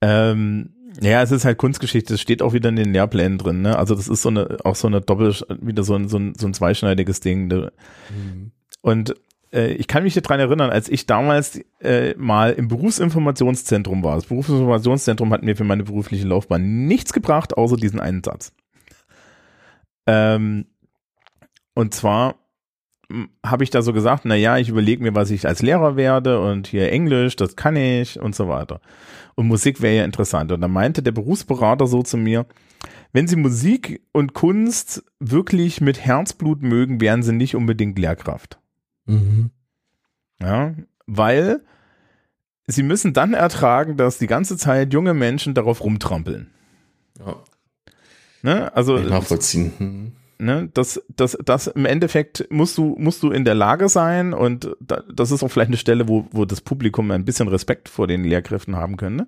Ähm, ja, es ist halt Kunstgeschichte, es steht auch wieder in den Lehrplänen drin, ne? Also das ist so eine, auch so eine Doppel, wieder so ein, so ein, so ein zweischneidiges Ding. Ne? Mhm. Und äh, ich kann mich daran erinnern, als ich damals äh, mal im Berufsinformationszentrum war. Das Berufsinformationszentrum hat mir für meine berufliche Laufbahn nichts gebracht, außer diesen einen Satz. Ähm, und zwar habe ich da so gesagt, na ja, ich überlege mir, was ich als Lehrer werde und hier Englisch, das kann ich und so weiter. Und Musik wäre ja interessant. Und dann meinte der Berufsberater so zu mir, wenn Sie Musik und Kunst wirklich mit Herzblut mögen, wären Sie nicht unbedingt Lehrkraft. Mhm. Ja, weil Sie müssen dann ertragen, dass die ganze Zeit junge Menschen darauf rumtrampeln. Ja. Ne? Also nachvollziehen. Mhm ne, das, das, das im Endeffekt musst du, musst du in der Lage sein und da, das ist auch vielleicht eine Stelle, wo, wo das Publikum ein bisschen Respekt vor den Lehrkräften haben könnte.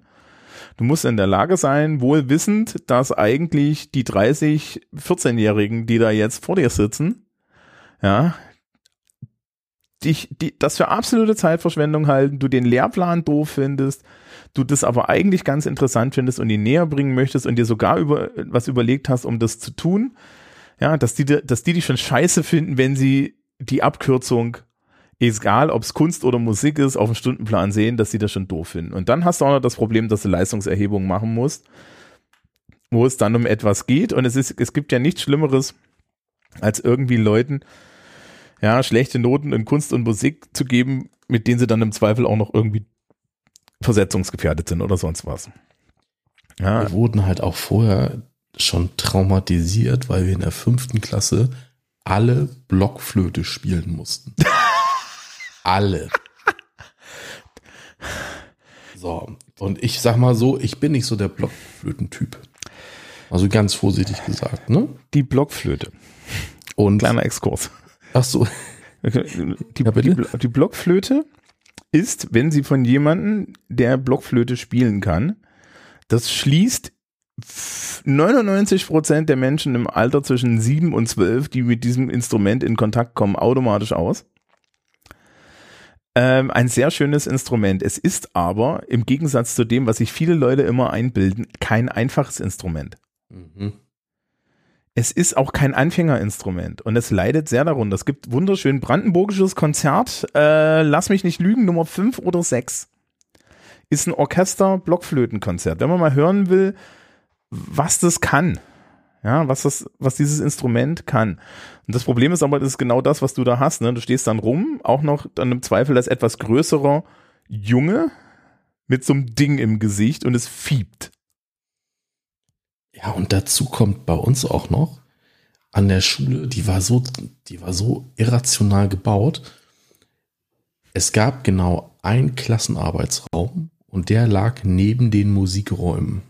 Du musst in der Lage sein, wohl wissend, dass eigentlich die 30, 14-Jährigen, die da jetzt vor dir sitzen, ja, dich, die, das für absolute Zeitverschwendung halten, du den Lehrplan doof findest, du das aber eigentlich ganz interessant findest und ihn näher bringen möchtest und dir sogar über, was überlegt hast, um das zu tun, ja, dass die, dass die dich schon scheiße finden, wenn sie die Abkürzung, egal ob es Kunst oder Musik ist, auf dem Stundenplan sehen, dass sie das schon doof finden. Und dann hast du auch noch das Problem, dass du Leistungserhebungen machen musst, wo es dann um etwas geht. Und es ist, es gibt ja nichts Schlimmeres, als irgendwie Leuten ja, schlechte Noten in Kunst und Musik zu geben, mit denen sie dann im Zweifel auch noch irgendwie versetzungsgefährdet sind oder sonst was. Ja. Wir wurden halt auch vorher schon traumatisiert, weil wir in der fünften Klasse alle Blockflöte spielen mussten. alle. So, und ich sag mal so, ich bin nicht so der Blockflötentyp. Also ganz vorsichtig gesagt, ne? Die Blockflöte. Und kleiner Exkurs. Ach so. Die, ja, die, die Blockflöte ist, wenn sie von jemandem, der Blockflöte spielen kann, das schließt 99 Prozent der Menschen im Alter zwischen 7 und 12, die mit diesem Instrument in Kontakt kommen, automatisch aus. Ähm, ein sehr schönes Instrument. Es ist aber im Gegensatz zu dem, was sich viele Leute immer einbilden, kein einfaches Instrument. Mhm. Es ist auch kein Anfängerinstrument und es leidet sehr darunter. Es gibt wunderschön brandenburgisches Konzert, äh, lass mich nicht lügen, Nummer 5 oder 6. Ist ein Orchester-Blockflötenkonzert. Wenn man mal hören will, was das kann. Ja, was das, was dieses Instrument kann. Und das Problem ist aber, das ist genau das, was du da hast. Ne? Du stehst dann rum, auch noch dann im Zweifel als etwas größerer Junge mit so einem Ding im Gesicht und es fiebt. Ja, und dazu kommt bei uns auch noch an der Schule, die war so, die war so irrational gebaut. Es gab genau einen Klassenarbeitsraum und der lag neben den Musikräumen.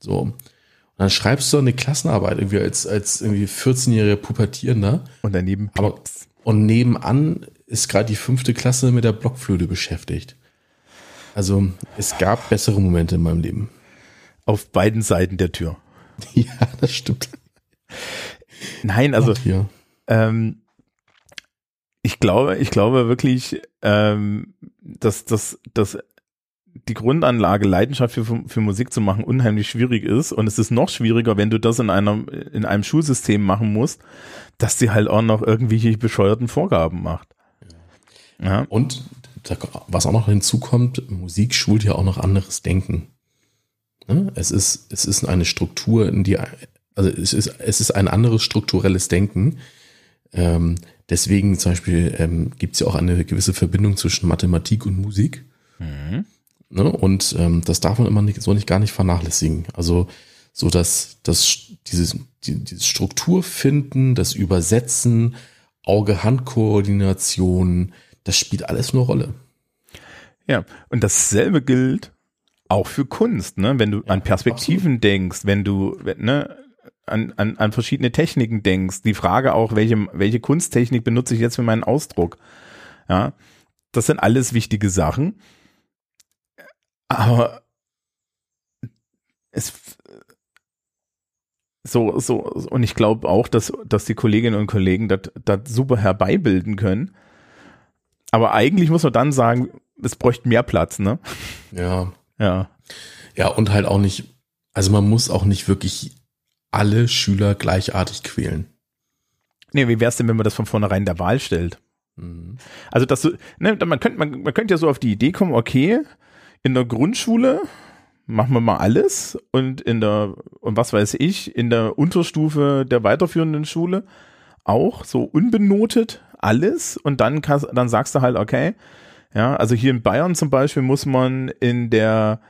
So. Und dann schreibst du eine Klassenarbeit irgendwie als, als irgendwie 14-jähriger Pubertierender. Und daneben aber, Und nebenan ist gerade die fünfte Klasse mit der Blockflöte beschäftigt. Also es gab bessere Momente in meinem Leben. Auf beiden Seiten der Tür. Ja, das stimmt. Nein, also Ach, ähm, ich glaube, ich glaube wirklich, ähm, dass, dass, dass die Grundanlage, Leidenschaft für, für Musik zu machen, unheimlich schwierig ist. Und es ist noch schwieriger, wenn du das in einem, in einem Schulsystem machen musst, dass die halt auch noch irgendwelche bescheuerten Vorgaben macht. Ja. Und was auch noch hinzukommt, Musik schult ja auch noch anderes Denken. Ne? Es ist, es ist eine Struktur, in die, also es ist, es ist ein anderes strukturelles Denken. Ähm, deswegen zum Beispiel ähm, gibt es ja auch eine gewisse Verbindung zwischen Mathematik und Musik. Mhm. Ne? Und ähm, das darf man immer nicht, so nicht gar nicht vernachlässigen. Also so dass das dieses, die, dieses Strukturfinden, das Übersetzen, Auge-Hand-Koordination, das spielt alles eine Rolle. Ja, und dasselbe gilt auch für Kunst, ne? Wenn du ja, an Perspektiven absolut. denkst, wenn du, ne, an, an, an verschiedene Techniken denkst, die Frage auch, welche, welche Kunsttechnik benutze ich jetzt für meinen Ausdruck? Ja, das sind alles wichtige Sachen. Aber es so, so, und ich glaube auch, dass, dass die Kolleginnen und Kollegen das super herbeibilden können. Aber eigentlich muss man dann sagen, es bräuchte mehr Platz, ne? Ja. Ja. Ja, und halt auch nicht, also man muss auch nicht wirklich alle Schüler gleichartig quälen. Nee, wie wär's denn, wenn man das von vornherein der Wahl stellt? Mhm. Also, dass du, ne, man könnte, man, man könnte ja so auf die Idee kommen, okay, in der Grundschule machen wir mal alles und in der, und was weiß ich, in der Unterstufe der weiterführenden Schule auch so unbenotet alles und dann, kann, dann sagst du halt, okay, ja, also hier in Bayern zum Beispiel muss man in der,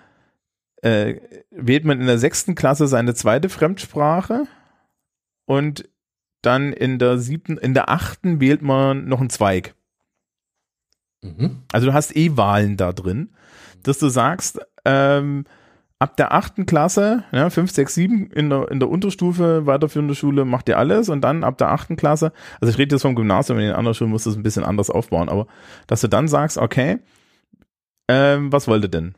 äh, wählt man in der sechsten Klasse seine zweite Fremdsprache und dann in der siebten, in der achten wählt man noch einen Zweig. Mhm. Also du hast eh Wahlen da drin, dass du sagst, ähm, ab der achten Klasse, ja, 5, 6, 7 in der, in der Unterstufe weiterführende Schule macht ihr alles. Und dann ab der achten Klasse, also ich rede jetzt vom Gymnasium, in den anderen Schulen musst du es ein bisschen anders aufbauen, aber dass du dann sagst, okay, ähm, was wollt ihr denn?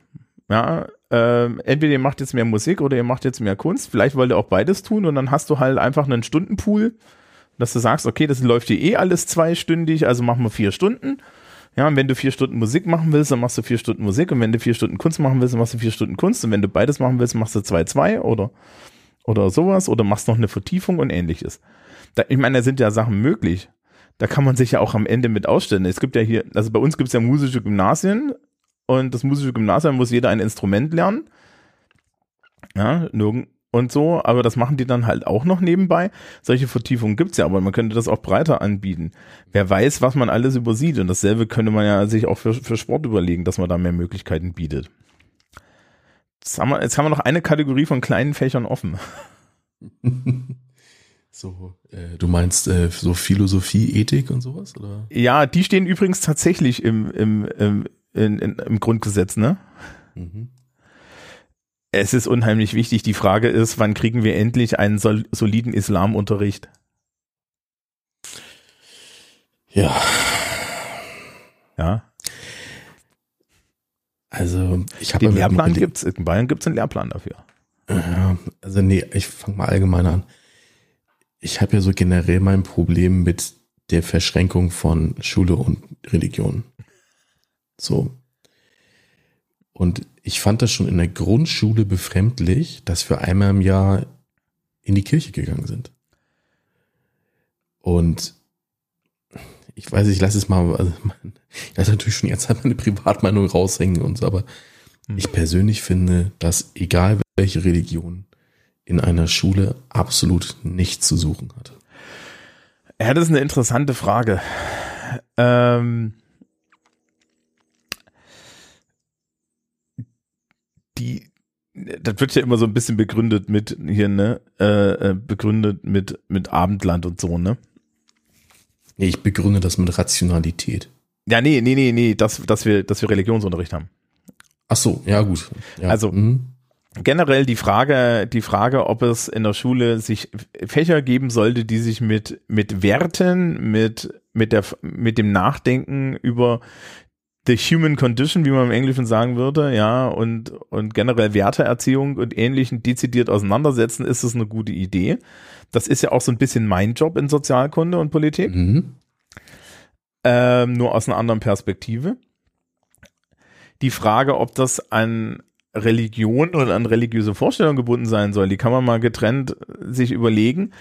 Ja, ähm, entweder ihr macht jetzt mehr Musik oder ihr macht jetzt mehr Kunst, vielleicht wollt ihr auch beides tun und dann hast du halt einfach einen Stundenpool, dass du sagst, okay, das läuft hier eh alles zweistündig, also machen wir vier Stunden ja, und wenn du vier Stunden Musik machen willst, dann machst du vier Stunden Musik. Und wenn du vier Stunden Kunst machen willst, dann machst du vier Stunden Kunst. Und wenn du beides machen willst, machst du zwei, zwei oder, oder sowas. Oder machst noch eine Vertiefung und ähnliches. Da, ich meine, da sind ja Sachen möglich. Da kann man sich ja auch am Ende mit ausstellen. Es gibt ja hier, also bei uns gibt es ja musische Gymnasien und das musische Gymnasium muss jeder ein Instrument lernen. Ja, nirgend und so, aber das machen die dann halt auch noch nebenbei. Solche Vertiefungen gibt's ja, aber man könnte das auch breiter anbieten. Wer weiß, was man alles übersieht. Und dasselbe könnte man ja sich auch für, für Sport überlegen, dass man da mehr Möglichkeiten bietet. Jetzt haben, wir, jetzt haben wir noch eine Kategorie von kleinen Fächern offen. So, äh, du meinst äh, so Philosophie, Ethik und sowas? Oder? Ja, die stehen übrigens tatsächlich im, im, im, in, in, im Grundgesetz, ne? Mhm. Es ist unheimlich wichtig. Die Frage ist, wann kriegen wir endlich einen sol soliden Islamunterricht? Ja. Ja. Also, ich habe den Lehrplan gibt's. In Bayern gibt's einen Lehrplan dafür. Ja, also nee, ich fange mal allgemein an. Ich habe ja so generell mein Problem mit der Verschränkung von Schule und Religion. So. Und ich fand das schon in der Grundschule befremdlich, dass wir einmal im Jahr in die Kirche gegangen sind. Und ich weiß, ich lasse es mal, also ich lasse natürlich schon jetzt meine Privatmeinung raushängen und so, aber mhm. ich persönlich finde, dass egal welche Religion in einer Schule absolut nichts zu suchen hat. Ja, das ist eine interessante Frage. Ähm, die, das wird ja immer so ein bisschen begründet mit hier, ne, äh, äh, begründet mit, mit Abendland und so, ne? Nee, ich begründe das mit Rationalität. Ja, nee, nee, nee, nee, dass, dass wir, dass wir Religionsunterricht haben. Ach so, ja, gut. Ja. Also, mhm. generell die Frage, die Frage, ob es in der Schule sich Fächer geben sollte, die sich mit, mit Werten, mit, mit der, mit dem Nachdenken über the human condition, wie man im Englischen sagen würde, ja, und, und generell Werteerziehung und ähnlichen dezidiert auseinandersetzen, ist es eine gute Idee. Das ist ja auch so ein bisschen mein Job in Sozialkunde und Politik. Mhm. Ähm, nur aus einer anderen Perspektive. Die Frage, ob das an Religion oder an religiöse Vorstellungen gebunden sein soll, die kann man mal getrennt sich überlegen.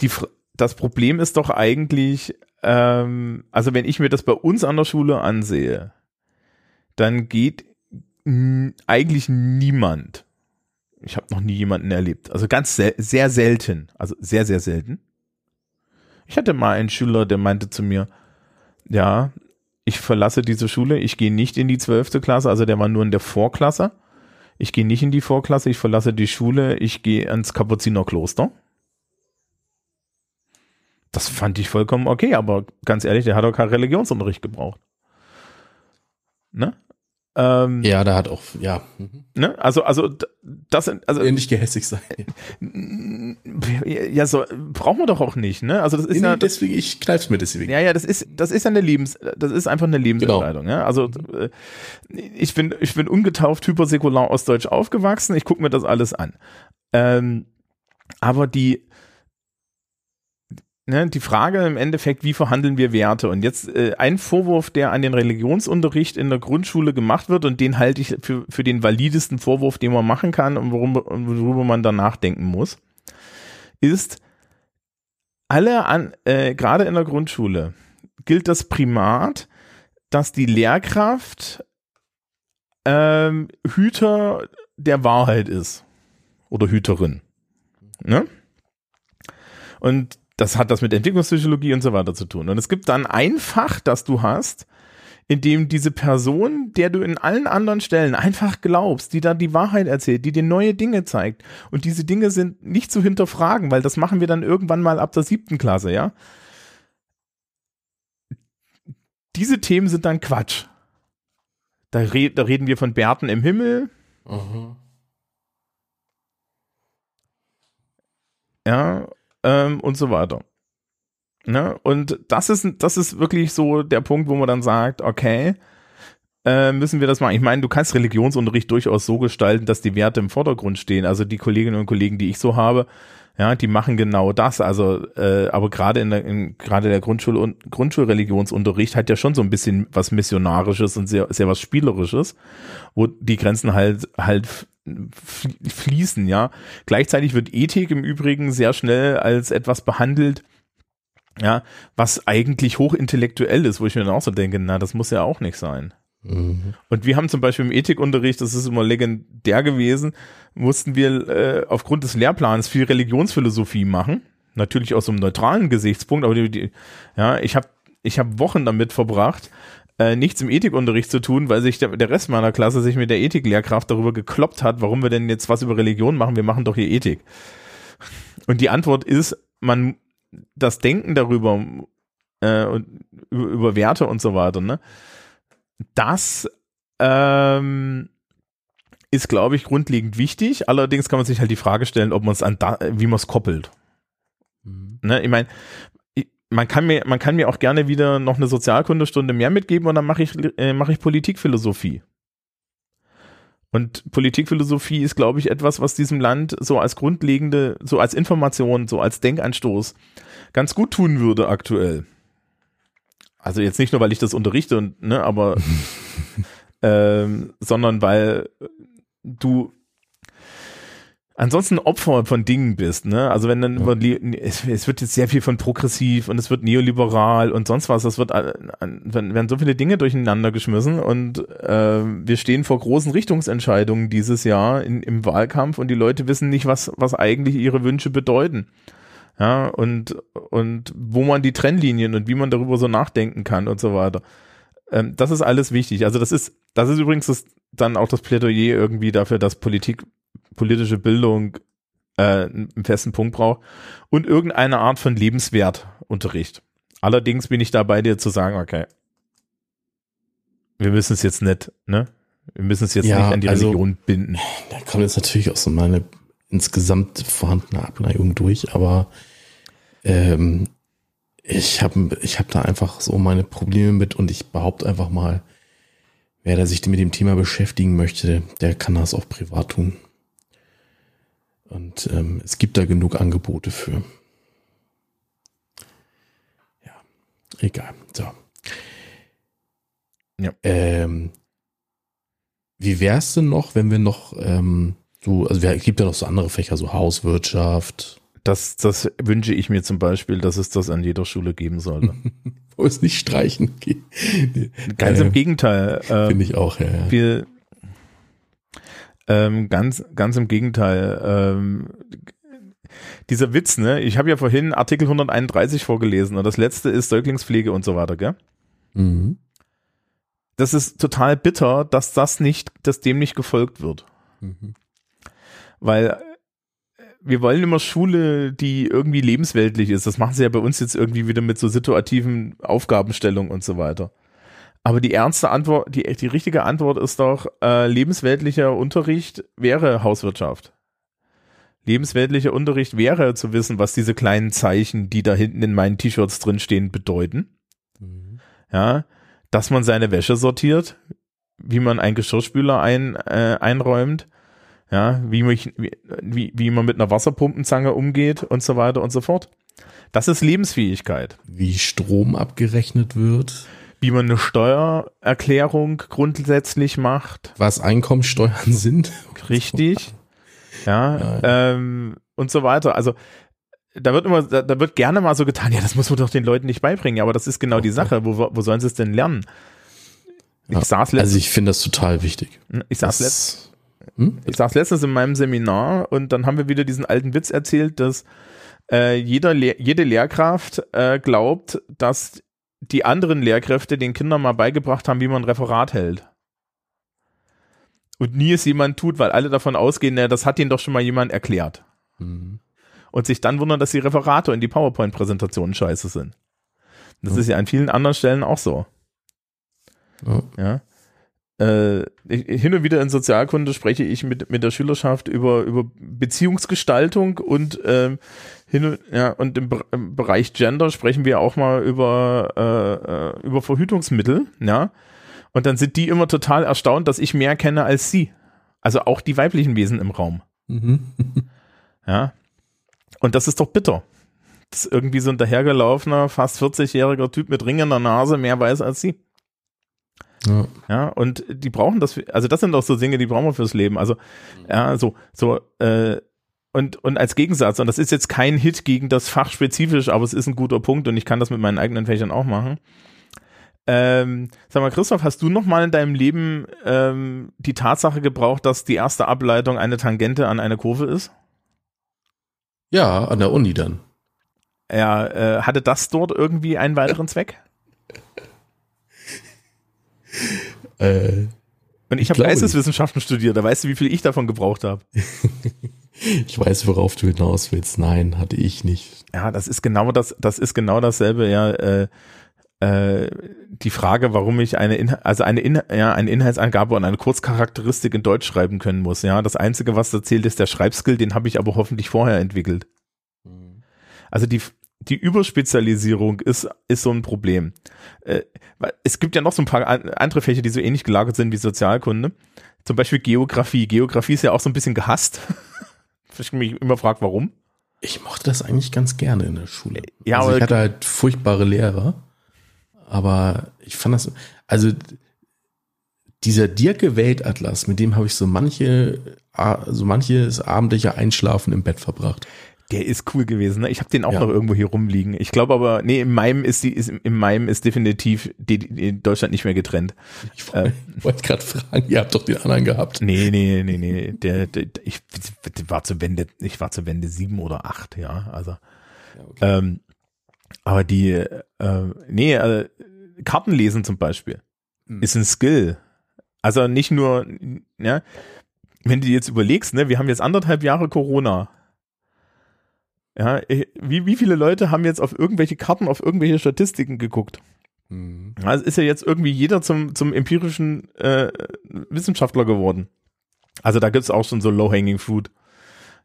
Die, das Problem ist doch eigentlich, ähm, also wenn ich mir das bei uns an der Schule ansehe, dann geht eigentlich niemand. Ich habe noch nie jemanden erlebt. Also ganz sel sehr selten. Also sehr, sehr selten. Ich hatte mal einen Schüler, der meinte zu mir, ja, ich verlasse diese Schule, ich gehe nicht in die zwölfte Klasse, also der war nur in der Vorklasse. Ich gehe nicht in die Vorklasse, ich verlasse die Schule, ich gehe ins Kapuzinerkloster. Das fand ich vollkommen okay, aber ganz ehrlich, der hat auch keinen Religionsunterricht gebraucht. Ne? Ähm, ja, da hat auch, ja. Ne? Also, also, das, also. Nicht gehässig sein. Ja, so, brauchen wir doch auch nicht, ne? Also, das ist nee, ja. Deswegen, ich kneif's mir deswegen. Ja, ja, das ist, das ist eine Lebens, das ist einfach eine Lebensentscheidung, genau. ja. Also, äh, ich bin, ich bin ungetauft hypersäkular ostdeutsch aufgewachsen, ich gucke mir das alles an. Ähm, aber die, ne, die Frage im Endeffekt, wie verhandeln wir Werte? Und jetzt äh, ein Vorwurf, der an den Religionsunterricht in der Grundschule gemacht wird und den halte ich für, für den validesten Vorwurf, den man machen kann und worum, worüber man dann nachdenken muss, ist, alle an, äh, gerade in der Grundschule gilt das Primat, dass die Lehrkraft ähm, Hüter der Wahrheit ist oder Hüterin. Ne? Und das hat das mit Entwicklungspsychologie und so weiter zu tun. Und es gibt dann ein Fach, das du hast, in dem diese Person, der du in allen anderen Stellen einfach glaubst, die da die Wahrheit erzählt, die dir neue Dinge zeigt. Und diese Dinge sind nicht zu hinterfragen, weil das machen wir dann irgendwann mal ab der siebten Klasse, ja. Diese Themen sind dann Quatsch. Da, re da reden wir von Bärten im Himmel. Mhm. Ja, ähm, und so weiter. Ne? Und das ist, das ist wirklich so der Punkt, wo man dann sagt, okay, äh, müssen wir das machen. Ich meine, du kannst Religionsunterricht durchaus so gestalten, dass die Werte im Vordergrund stehen. Also die Kolleginnen und Kollegen, die ich so habe, ja, die machen genau das. Also, äh, aber gerade in der, in, gerade der Grundschul- und Grundschulreligionsunterricht hat ja schon so ein bisschen was Missionarisches und sehr, sehr was Spielerisches, wo die Grenzen halt, halt fließen, ja. Gleichzeitig wird Ethik im Übrigen sehr schnell als etwas behandelt, ja, was eigentlich hochintellektuell ist, wo ich mir dann auch so denke, na, das muss ja auch nicht sein. Mhm. Und wir haben zum Beispiel im Ethikunterricht, das ist immer legendär gewesen, mussten wir äh, aufgrund des Lehrplans viel Religionsphilosophie machen. Natürlich aus so einem neutralen Gesichtspunkt, aber die, die, ja, ich habe ich hab Wochen damit verbracht, äh, nichts im Ethikunterricht zu tun, weil sich der, der Rest meiner Klasse sich mit der Ethiklehrkraft darüber gekloppt hat, warum wir denn jetzt was über Religion machen, wir machen doch hier Ethik. Und die Antwort ist, man das Denken darüber äh, und über, über Werte und so weiter, ne? Das ähm, ist, glaube ich, grundlegend wichtig. Allerdings kann man sich halt die Frage stellen, ob man es an da, wie man es koppelt. Mhm. Ne? Ich meine, man kann mir, man kann mir auch gerne wieder noch eine Sozialkundestunde mehr mitgeben und dann mache ich, äh, mache ich Politikphilosophie. Und Politikphilosophie ist, glaube ich, etwas, was diesem Land so als grundlegende, so als Information, so als Denkanstoß ganz gut tun würde aktuell. Also jetzt nicht nur, weil ich das unterrichte und, ne, aber, ähm, sondern weil du ansonsten Opfer von Dingen bist, ne? Also wenn dann ja. es, es, wird jetzt sehr viel von progressiv und es wird neoliberal und sonst was, das wird werden so viele Dinge durcheinander geschmissen und äh, wir stehen vor großen Richtungsentscheidungen dieses Jahr in, im Wahlkampf und die Leute wissen nicht, was was eigentlich ihre Wünsche bedeuten. Ja, und und wo man die Trennlinien und wie man darüber so nachdenken kann und so weiter. Ähm, das ist alles wichtig. Also das ist das ist übrigens das, dann auch das Plädoyer irgendwie dafür, dass Politik politische Bildung äh, einen festen Punkt braucht und irgendeine Art von Lebenswertunterricht. Allerdings bin ich da bei dir zu sagen, okay, wir müssen es jetzt nicht, ne? Wir müssen es jetzt ja, nicht an die also, Religion binden. Da kommt jetzt natürlich auch so meine insgesamt vorhandene Abneigung durch, aber ähm, ich habe ich hab da einfach so meine Probleme mit und ich behaupte einfach mal, wer da sich mit dem Thema beschäftigen möchte, der kann das auch privat tun. Und ähm, es gibt da genug Angebote für. Ja, egal. So. Ja. Ähm, wie wär's denn noch, wenn wir noch ähm, so, also es gibt ja noch so andere Fächer, so Hauswirtschaft. Das, das wünsche ich mir zum Beispiel, dass es das an jeder Schule geben sollte. Wo es nicht streichen geht. Ganz äh, im Gegenteil. Äh, Finde ich auch, ja. ja. Wir, ähm, ganz, ganz im Gegenteil. Ähm, dieser Witz, ne? Ich habe ja vorhin Artikel 131 vorgelesen und das letzte ist Säuglingspflege und so weiter, gell? Mhm. Das ist total bitter, dass das nicht, dass dem nicht gefolgt wird. Mhm. Weil äh, wir wollen immer Schule, die irgendwie lebensweltlich ist. Das machen sie ja bei uns jetzt irgendwie wieder mit so situativen Aufgabenstellungen und so weiter. Aber die ernste Antwort, die, die richtige Antwort ist doch, äh, lebensweltlicher Unterricht wäre Hauswirtschaft. Lebensweltlicher Unterricht wäre zu wissen, was diese kleinen Zeichen, die da hinten in meinen T-Shirts drinstehen, bedeuten. Mhm. Ja, dass man seine Wäsche sortiert, wie man einen Geschirrspüler ein, äh, einräumt, ja, wie, mich, wie, wie man mit einer Wasserpumpenzange umgeht und so weiter und so fort. Das ist Lebensfähigkeit. Wie Strom abgerechnet wird wie man eine Steuererklärung grundsätzlich macht. Was Einkommensteuern sind. Richtig. Ja, ja. Ähm, und so weiter. Also da wird immer, da, da, wird gerne mal so getan, ja, das muss man doch den Leuten nicht beibringen, aber das ist genau die Sache. Wo, wo sollen sie es denn lernen? Ich ja, saß also ich finde das total wichtig. Ich saß, letzt, hm? ich saß letztens in meinem Seminar und dann haben wir wieder diesen alten Witz erzählt, dass äh, jeder, jede Lehrkraft äh, glaubt, dass die anderen Lehrkräfte den Kindern mal beigebracht haben, wie man ein Referat hält. Und nie es jemand tut, weil alle davon ausgehen, ja, das hat ihnen doch schon mal jemand erklärt. Mhm. Und sich dann wundern, dass die Referate und die PowerPoint-Präsentationen scheiße sind. Das mhm. ist ja an vielen anderen Stellen auch so. Mhm. Ja äh, hin und wieder in Sozialkunde spreche ich mit, mit der Schülerschaft über, über Beziehungsgestaltung und ähm, hin und, ja, und im, im Bereich Gender sprechen wir auch mal über, äh, äh, über Verhütungsmittel, ja. Und dann sind die immer total erstaunt, dass ich mehr kenne als sie. Also auch die weiblichen Wesen im Raum. Mhm. ja. Und das ist doch bitter. Dass irgendwie so ein dahergelaufener, fast 40-jähriger Typ mit Ring in der Nase mehr weiß als sie. Ja. ja, und die brauchen das, also das sind doch so Dinge, die brauchen wir fürs Leben. Also, ja, so, so, äh, und, und als Gegensatz, und das ist jetzt kein Hit gegen das Fach spezifisch, aber es ist ein guter Punkt und ich kann das mit meinen eigenen Fächern auch machen. Ähm, sag mal, Christoph, hast du noch mal in deinem Leben ähm, die Tatsache gebraucht, dass die erste Ableitung eine Tangente an eine Kurve ist? Ja, an der Uni dann. Ja, äh, hatte das dort irgendwie einen weiteren Zweck? äh, Und ich habe Geisteswissenschaften studiert, da weißt du, wie viel ich davon gebraucht habe. Ich weiß, worauf du hinaus willst. Nein, hatte ich nicht. Ja, das ist genau das, das ist genau dasselbe, ja, äh, äh, die Frage, warum ich eine, In also eine, In ja, eine Inhaltsangabe und eine Kurzcharakteristik in Deutsch schreiben können muss. Ja, das Einzige, was da zählt, ist der Schreibskill, den habe ich aber hoffentlich vorher entwickelt. Mhm. Also die, die Überspezialisierung ist, ist so ein Problem. Äh, es gibt ja noch so ein paar andere Fächer, die so ähnlich gelagert sind wie Sozialkunde. Zum Beispiel Geografie. Geografie ist ja auch so ein bisschen gehasst. ich mich immer frage, warum. Ich mochte das eigentlich ganz gerne in der Schule. Ja, also ich hatte halt furchtbare Lehrer, aber ich fand das, also dieser Dirke Weltatlas, mit dem habe ich so manche, so manches abendliche Einschlafen im Bett verbracht. Der ist cool gewesen. Ne? Ich habe den auch ja. noch irgendwo hier rumliegen. Ich glaube aber, nee, im Maim ist die, ist, im Maim ist definitiv die, die Deutschland nicht mehr getrennt. Ich wollte äh, gerade fragen, ihr habt doch den anderen gehabt. Nee, nee, nee, nee. Der, der, ich war zur Wende, ich war zur Wende sieben oder acht, ja. Also, ja, okay. ähm, aber die, äh, nee, äh, Kartenlesen zum Beispiel hm. ist ein Skill. Also nicht nur, ja, wenn du jetzt überlegst, ne, wir haben jetzt anderthalb Jahre Corona ja, wie, wie viele Leute haben jetzt auf irgendwelche Karten, auf irgendwelche Statistiken geguckt? Mhm. Also ist ja jetzt irgendwie jeder zum, zum empirischen äh, Wissenschaftler geworden. Also da gibt's auch schon so Low-Hanging Fruit.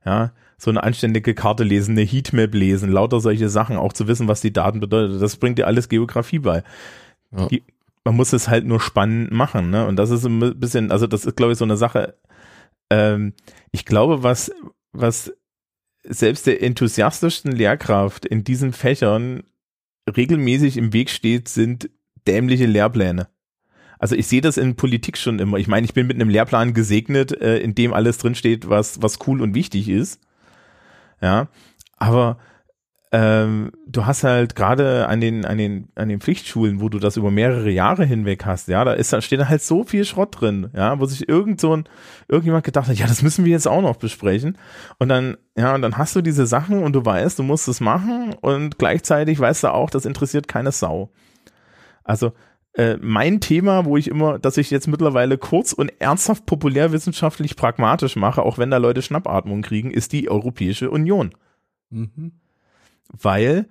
Ja, so eine anständige Karte lesen, eine Heatmap lesen, lauter solche Sachen, auch zu wissen, was die Daten bedeuten. Das bringt dir alles Geografie bei. Ja. Die, man muss es halt nur spannend machen, ne? Und das ist ein bisschen, also das ist, glaube ich, so eine Sache. Ähm, ich glaube, was, was selbst der enthusiastischsten Lehrkraft in diesen Fächern regelmäßig im Weg steht, sind dämliche Lehrpläne. Also ich sehe das in Politik schon immer. Ich meine, ich bin mit einem Lehrplan gesegnet, äh, in dem alles drinsteht, was, was cool und wichtig ist. Ja, aber ähm, du hast halt gerade an den, an den, an den Pflichtschulen, wo du das über mehrere Jahre hinweg hast, ja, da ist, da steht halt so viel Schrott drin, ja, wo sich irgend so ein, irgendjemand gedacht hat, ja, das müssen wir jetzt auch noch besprechen. Und dann, ja, und dann hast du diese Sachen und du weißt, du musst es machen und gleichzeitig weißt du auch, das interessiert keine Sau. Also, äh, mein Thema, wo ich immer, dass ich jetzt mittlerweile kurz und ernsthaft populärwissenschaftlich pragmatisch mache, auch wenn da Leute Schnappatmung kriegen, ist die Europäische Union. Mhm weil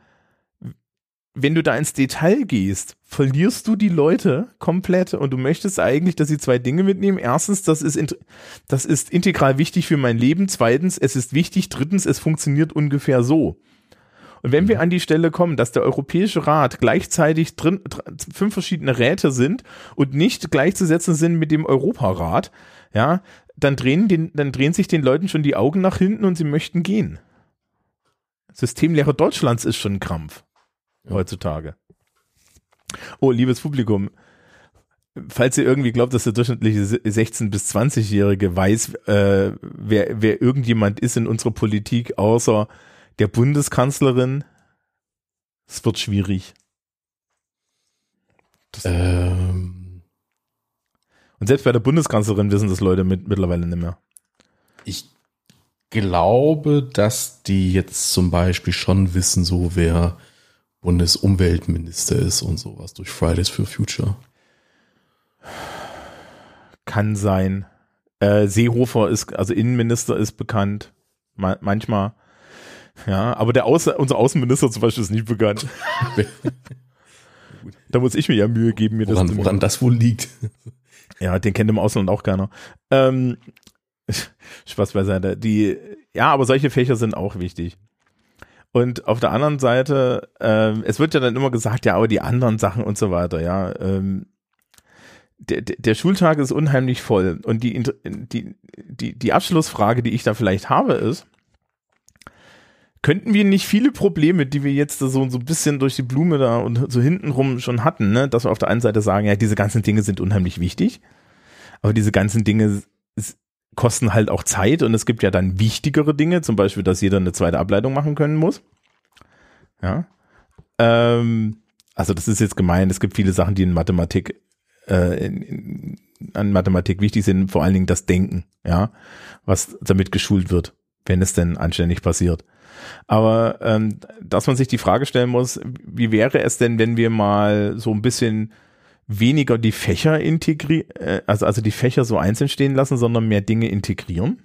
wenn du da ins Detail gehst, verlierst du die Leute komplett und du möchtest eigentlich, dass sie zwei Dinge mitnehmen. Erstens, das ist, das ist integral wichtig für mein Leben. Zweitens, es ist wichtig. Drittens, es funktioniert ungefähr so. Und wenn wir mhm. an die Stelle kommen, dass der Europäische Rat gleichzeitig drin, fünf verschiedene Räte sind und nicht gleichzusetzen sind mit dem Europarat, ja, dann drehen, den, dann drehen sich den Leuten schon die Augen nach hinten und sie möchten gehen. Systemlehre Deutschlands ist schon ein Krampf ja. heutzutage. Oh, liebes Publikum, falls ihr irgendwie glaubt, dass der durchschnittliche 16- bis 20-Jährige weiß, äh, wer, wer irgendjemand ist in unserer Politik, außer der Bundeskanzlerin, es wird schwierig. Ähm. Und selbst bei der Bundeskanzlerin wissen das Leute mit, mittlerweile nicht mehr. Ich glaube, dass die jetzt zum Beispiel schon wissen, so wer Bundesumweltminister ist und sowas durch Fridays for Future. Kann sein. Äh, Seehofer ist, also Innenminister ist bekannt. Ma manchmal. Ja, aber der Außen, unser Außenminister zum Beispiel ist nicht bekannt. da muss ich mir ja Mühe geben, mir woran, das zu Woran das wohl liegt. Ja, den kennt im Ausland auch keiner. Ähm, Spaß beiseite. Die, ja, aber solche Fächer sind auch wichtig. Und auf der anderen Seite, ähm, es wird ja dann immer gesagt, ja, aber die anderen Sachen und so weiter, ja. Ähm, der, der Schultag ist unheimlich voll. Und die, die, die, die Abschlussfrage, die ich da vielleicht habe, ist, könnten wir nicht viele Probleme, die wir jetzt so, so ein bisschen durch die Blume da und so hintenrum schon hatten, ne, dass wir auf der einen Seite sagen, ja, diese ganzen Dinge sind unheimlich wichtig, aber diese ganzen Dinge kosten halt auch Zeit und es gibt ja dann wichtigere Dinge, zum Beispiel, dass jeder eine zweite Ableitung machen können muss. Ja. Ähm, also das ist jetzt gemein, es gibt viele Sachen, die in Mathematik äh, in, in, an Mathematik wichtig sind, vor allen Dingen das Denken, ja, was damit geschult wird, wenn es denn anständig passiert. Aber ähm, dass man sich die Frage stellen muss, wie wäre es denn, wenn wir mal so ein bisschen weniger die Fächer integrieren, äh, also, also die Fächer so einzeln stehen lassen, sondern mehr Dinge integrieren?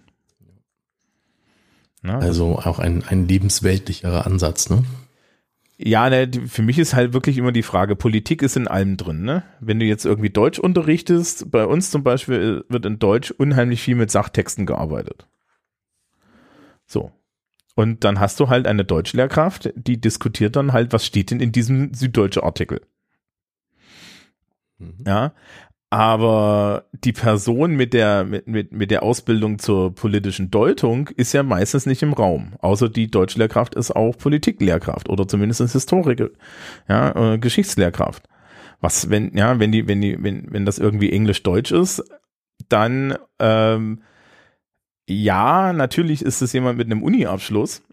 Na, also auch ein, ein lebensweltlicherer Ansatz, ne? Ja, ne, für mich ist halt wirklich immer die Frage, Politik ist in allem drin, ne? Wenn du jetzt irgendwie Deutsch unterrichtest, bei uns zum Beispiel wird in Deutsch unheimlich viel mit Sachtexten gearbeitet. So. Und dann hast du halt eine Deutschlehrkraft, die diskutiert dann halt, was steht denn in diesem süddeutsche Artikel. Mhm. Ja. Aber die Person mit der, mit, mit, mit der Ausbildung zur politischen Deutung ist ja meistens nicht im Raum. Außer die Deutschlehrkraft ist auch Politiklehrkraft oder zumindest Historiker, ja, äh, Geschichtslehrkraft. Was, wenn, ja, wenn die, wenn die, wenn, wenn das irgendwie Englisch-Deutsch ist, dann ähm, ja, natürlich ist es jemand mit einem Uni-Abschluss,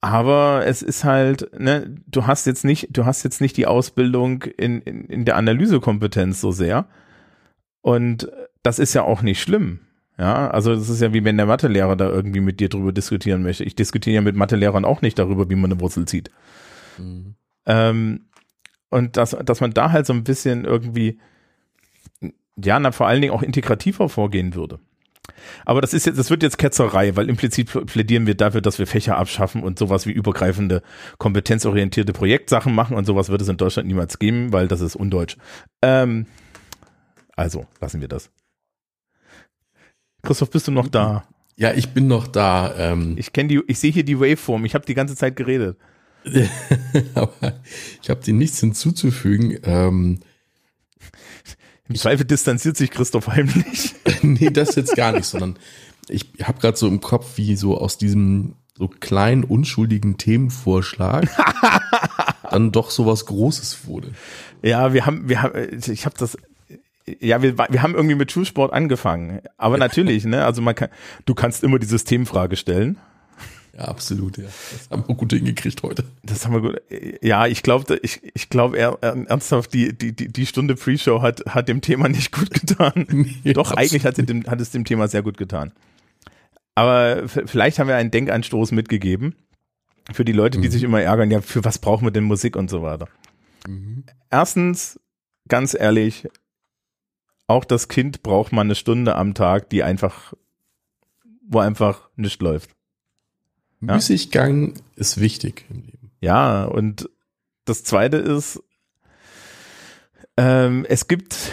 aber es ist halt, ne, du hast jetzt nicht, du hast jetzt nicht die Ausbildung in, in, in der Analysekompetenz so sehr. Und das ist ja auch nicht schlimm. Ja, also das ist ja wie wenn der Mathelehrer da irgendwie mit dir drüber diskutieren möchte. Ich diskutiere ja mit Mathelehrern auch nicht darüber, wie man eine Wurzel zieht. Mhm. Ähm, und dass, dass man da halt so ein bisschen irgendwie, ja, na, vor allen Dingen auch integrativer vorgehen würde. Aber das ist jetzt, das wird jetzt Ketzerei, weil implizit plädieren wir dafür, dass wir Fächer abschaffen und sowas wie übergreifende, kompetenzorientierte Projektsachen machen und sowas wird es in Deutschland niemals geben, weil das ist undeutsch. Ähm, also lassen wir das. Christoph, bist du noch da? Ja, ich bin noch da. Ähm. Ich kenne die, ich sehe hier die Waveform. Ich habe die ganze Zeit geredet. Aber ich habe dir nichts hinzuzufügen. Ähm, im Zweifel distanziert sich Christoph heimlich. nee, das jetzt gar nicht, sondern ich habe gerade so im Kopf, wie so aus diesem so kleinen, unschuldigen Themenvorschlag dann doch so was Großes wurde. Ja, wir haben, wir haben, ich habe das, ja, wir, wir haben irgendwie mit Schulsport angefangen. Aber natürlich, ne, also man kann, du kannst immer die Systemfrage stellen. Ja, absolut, ja. Das haben wir gut hingekriegt heute. Das haben wir gut. Ja, ich glaube, ich, ich glaube ernsthaft, die, die, die, die Stunde Pre-Show hat, hat dem Thema nicht gut getan. Nee, Doch, absolut. eigentlich hat, dem, hat es dem Thema sehr gut getan. Aber vielleicht haben wir einen Denkanstoß mitgegeben. Für die Leute, die mhm. sich immer ärgern, ja, für was brauchen wir denn Musik und so weiter. Mhm. Erstens, ganz ehrlich, auch das Kind braucht mal eine Stunde am Tag, die einfach, wo einfach nichts läuft. Ja? Müßiggang ist wichtig im Leben. Ja, und das zweite ist, ähm, es gibt,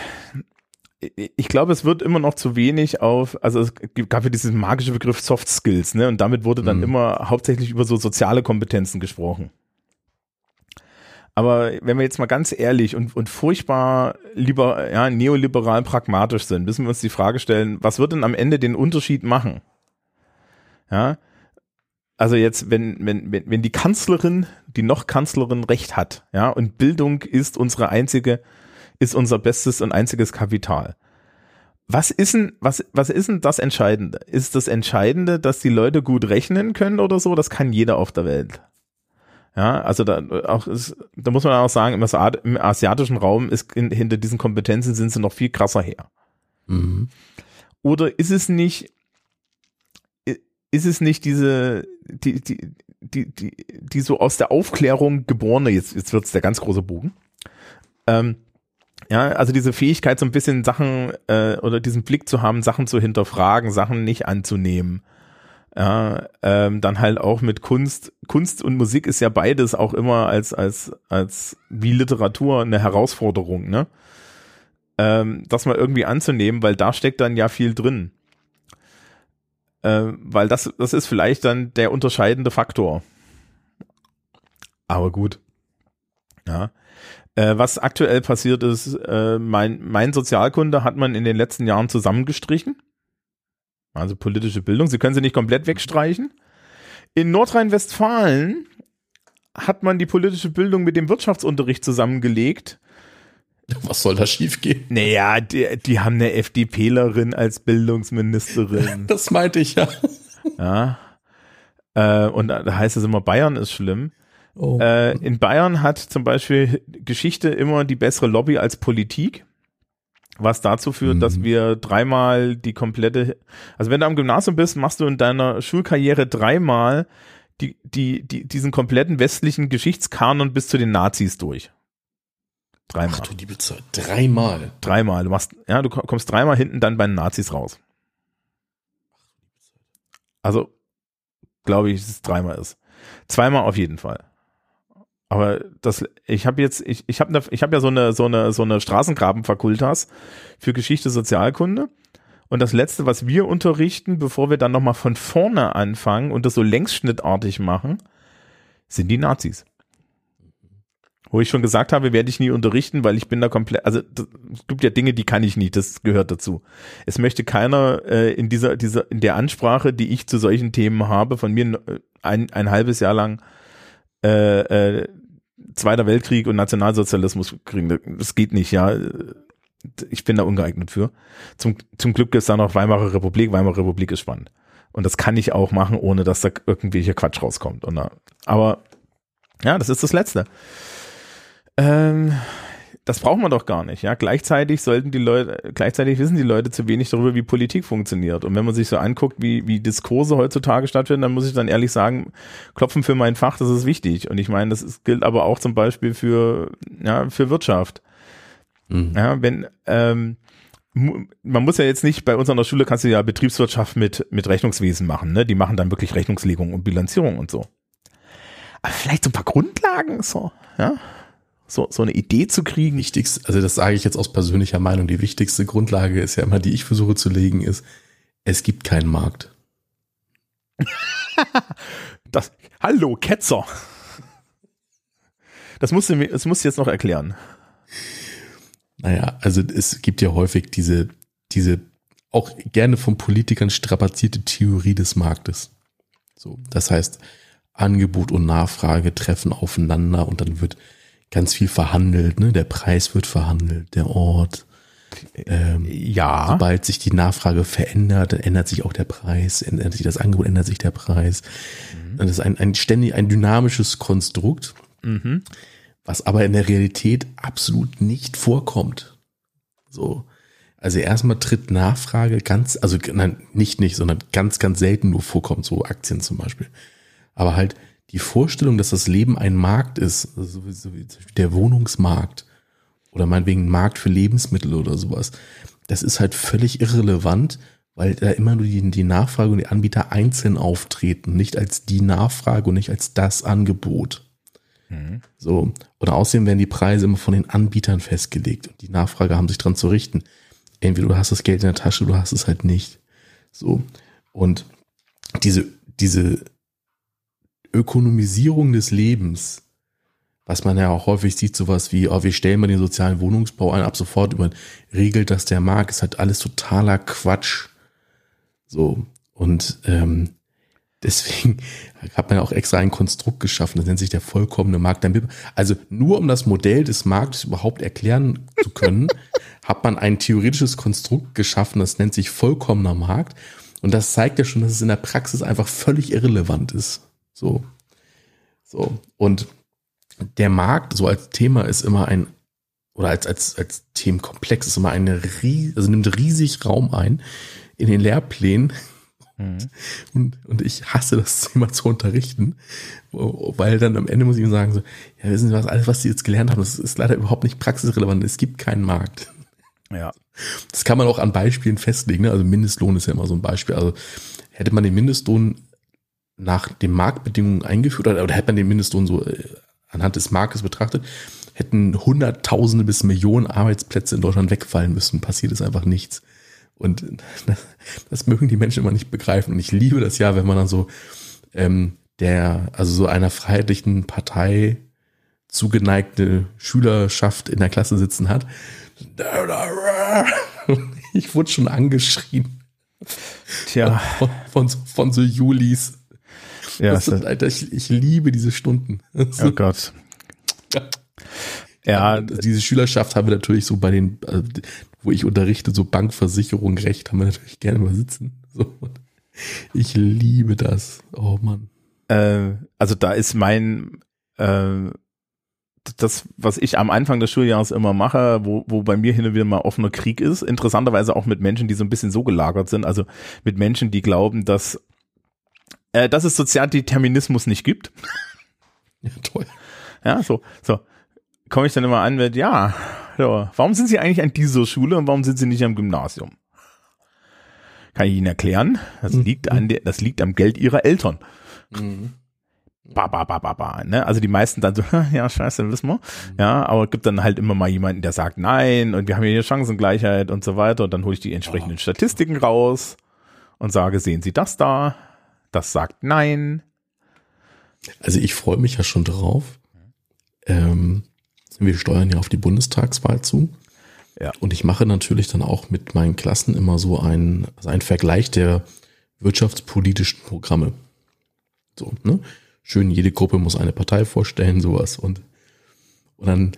ich glaube, es wird immer noch zu wenig auf, also es gab ja diesen magischen Begriff Soft Skills, ne? Und damit wurde dann mhm. immer hauptsächlich über so soziale Kompetenzen gesprochen. Aber wenn wir jetzt mal ganz ehrlich und, und furchtbar lieber, ja, neoliberal pragmatisch sind, müssen wir uns die Frage stellen, was wird denn am Ende den Unterschied machen? Ja, also jetzt, wenn, wenn, wenn, wenn die Kanzlerin, die noch Kanzlerin Recht hat, ja, und Bildung ist unsere einzige, ist unser bestes und einziges Kapital. Was ist denn, was, was ist denn das Entscheidende? Ist das Entscheidende, dass die Leute gut rechnen können oder so? Das kann jeder auf der Welt. Ja, also da auch ist, da muss man auch sagen, im, asiatischen Raum ist in, hinter diesen Kompetenzen sind sie noch viel krasser her. Mhm. Oder ist es nicht ist es nicht diese, die, die, die, die, die so aus der Aufklärung geborene, jetzt, jetzt wird's der ganz große Bogen, ähm, ja, also diese Fähigkeit, so ein bisschen Sachen äh, oder diesen Blick zu haben, Sachen zu hinterfragen, Sachen nicht anzunehmen. Ja, ähm, dann halt auch mit Kunst. Kunst und Musik ist ja beides auch immer als, als, als wie Literatur eine Herausforderung, ne? Ähm, das mal irgendwie anzunehmen, weil da steckt dann ja viel drin. Äh, weil das, das ist vielleicht dann der unterscheidende Faktor. Aber gut. Ja. Äh, was aktuell passiert ist, äh, mein, mein Sozialkunde hat man in den letzten Jahren zusammengestrichen. Also politische Bildung. Sie können sie nicht komplett wegstreichen. In Nordrhein-Westfalen hat man die politische Bildung mit dem Wirtschaftsunterricht zusammengelegt. Was soll da schiefgehen? Naja, die, die haben eine FDPlerin als Bildungsministerin. Das meinte ich ja. Ja. Äh, und da heißt es immer, Bayern ist schlimm. Oh. Äh, in Bayern hat zum Beispiel Geschichte immer die bessere Lobby als Politik. Was dazu führt, Mhm. dass wir dreimal die komplette, also wenn du am Gymnasium bist, machst du in deiner Schulkarriere dreimal die, die, die, diesen kompletten westlichen Geschichtskanon bis zu den Nazis durch. Dreimal. Ach du liebe Zeit. Dreimal. Dreimal. Du machst, ja, du kommst dreimal hinten dann bei den Nazis raus. Also, glaube ich, dass es dreimal ist. Zweimal auf jeden Fall. Aber das, ich habe jetzt, ich, ich habe ne, ich hab ja so eine, so eine, so eine Straßengrabenfakultas für Geschichte Sozialkunde. Und das letzte, was wir unterrichten, bevor wir dann nochmal von vorne anfangen und das so längsschnittartig machen, sind die Nazis. Wo ich schon gesagt habe, werde ich nie unterrichten, weil ich bin da komplett, also es gibt ja Dinge, die kann ich nicht, das gehört dazu. Es möchte keiner äh, in dieser, dieser, in der Ansprache, die ich zu solchen Themen habe, von mir äh, ein, ein halbes Jahr lang äh, äh, Zweiter Weltkrieg und Nationalsozialismus kriegen. Das geht nicht, ja. Ich bin da ungeeignet für. Zum, zum Glück ist da noch Weimarer Republik. Weimarer Republik ist spannend. Und das kann ich auch machen, ohne dass da irgendwelcher Quatsch rauskommt. Und, aber ja, das ist das Letzte. Ähm, das braucht man doch gar nicht, ja. Gleichzeitig sollten die Leute, gleichzeitig wissen die Leute zu wenig darüber, wie Politik funktioniert. Und wenn man sich so anguckt, wie, wie Diskurse heutzutage stattfinden, dann muss ich dann ehrlich sagen, klopfen für mein Fach, das ist wichtig. Und ich meine, das ist, gilt aber auch zum Beispiel für, ja, für Wirtschaft. Mhm. Ja, wenn, ähm, man muss ja jetzt nicht, bei uns an der Schule kannst du ja Betriebswirtschaft mit, mit Rechnungswesen machen, ne? Die machen dann wirklich Rechnungslegung und Bilanzierung und so. Aber vielleicht so ein paar Grundlagen, so, ja? So, so eine Idee zu kriegen. Wichtigste, also das sage ich jetzt aus persönlicher Meinung, die wichtigste Grundlage ist ja immer, die ich versuche zu legen, ist, es gibt keinen Markt. Das, hallo, Ketzer. Das musst du mir, das musst du jetzt noch erklären. Naja, also es gibt ja häufig diese, diese auch gerne von Politikern strapazierte Theorie des Marktes. So, das heißt, Angebot und Nachfrage treffen aufeinander und dann wird ganz viel verhandelt, ne? Der Preis wird verhandelt, der Ort. Ähm, Ja. Sobald sich die Nachfrage verändert, dann ändert sich auch der Preis, ändert sich das Angebot, ändert sich der Preis. Das ist ein, ein ständig, ein dynamisches Konstrukt, Mhm. was aber in der Realität absolut nicht vorkommt. So. Also erstmal tritt Nachfrage ganz, also nein, nicht nicht, sondern ganz, ganz selten nur vorkommt, so Aktien zum Beispiel. Aber halt die Vorstellung, dass das Leben ein Markt ist, also der Wohnungsmarkt oder meinetwegen ein Markt für Lebensmittel oder sowas, das ist halt völlig irrelevant, weil da immer nur die, die Nachfrage und die Anbieter einzeln auftreten, nicht als die Nachfrage und nicht als das Angebot. So. Und außerdem werden die Preise immer von den Anbietern festgelegt und die Nachfrage haben sich dran zu richten. Entweder du hast das Geld in der Tasche, oder du hast es halt nicht. So. Und diese, diese Ökonomisierung des Lebens, was man ja auch häufig sieht, sowas wie, oh, wir stellen mal den sozialen Wohnungsbau ein, ab sofort über, regelt das der Markt, ist halt alles totaler Quatsch. So. Und ähm, deswegen hat man ja auch extra ein Konstrukt geschaffen, das nennt sich der vollkommene Markt. Also nur um das Modell des Marktes überhaupt erklären zu können, hat man ein theoretisches Konstrukt geschaffen, das nennt sich vollkommener Markt. Und das zeigt ja schon, dass es in der Praxis einfach völlig irrelevant ist. So. So. Und der Markt so als Thema ist immer ein, oder als, als, als Themenkomplex ist immer eine, rie- also nimmt riesig Raum ein in den Lehrplänen. Und, und ich hasse das Thema zu unterrichten, weil dann am Ende muss ich ihm sagen, so, ja, wissen Sie was, alles, was Sie jetzt gelernt haben, das ist leider überhaupt nicht praxisrelevant. Es gibt keinen Markt. Ja. Das kann man auch an Beispielen festlegen. Ne? Also Mindestlohn ist ja immer so ein Beispiel. Also hätte man den Mindestlohn nach den Marktbedingungen eingeführt oder, oder hätte man den Mindestlohn so äh, anhand des Marktes betrachtet, hätten Hunderttausende bis Millionen Arbeitsplätze in Deutschland wegfallen müssen. Passiert ist einfach nichts. Und das, das mögen die Menschen immer nicht begreifen. Und ich liebe das ja, wenn man dann so ähm, der, also so einer freiheitlichen Partei zugeneigte Schülerschaft in der Klasse sitzen hat. Ich wurde schon angeschrien Tja. von, von, von so Julis. Ja, das sind, Alter, ich, ich liebe diese Stunden. Oh Gott. Ja, diese Schülerschaft haben wir natürlich so bei den, äh, wo ich unterrichte, so Bankversicherung, Recht, haben wir natürlich gerne mal sitzen. So. Ich liebe das. Oh Mann. Äh, also da ist mein, äh, das, was ich am Anfang des Schuljahres immer mache, wo, wo bei mir hin und wieder mal offener Krieg ist, interessanterweise auch mit Menschen, die so ein bisschen so gelagert sind, also mit Menschen, die glauben, dass, äh, dass es Sozialdeterminismus nicht gibt. Ja, toll. Ja, so, so. Komme ich dann immer an mit, ja, so, warum sind Sie eigentlich an dieser Schule und warum sind Sie nicht am Gymnasium? Kann ich Ihnen erklären? Das Mhm. liegt an der, das liegt am Geld Ihrer Eltern. Mhm. Ba, ba, ba, ba, ba, ne? Also die meisten dann so, ja, scheiße, wissen wir. Ja, aber es gibt dann halt immer mal jemanden, der sagt nein und wir haben hier Chancengleichheit und so weiter und dann hole ich die entsprechenden Statistiken raus und sage, sehen Sie das da? Das sagt nein. Also ich freue mich ja schon drauf. Ähm, wir steuern ja auf die Bundestagswahl zu. Ja. Und ich mache natürlich dann auch mit meinen Klassen immer so einen, also einen Vergleich der wirtschaftspolitischen Programme. So, ne? Schön, jede Gruppe muss eine Partei vorstellen, sowas. Und, und dann,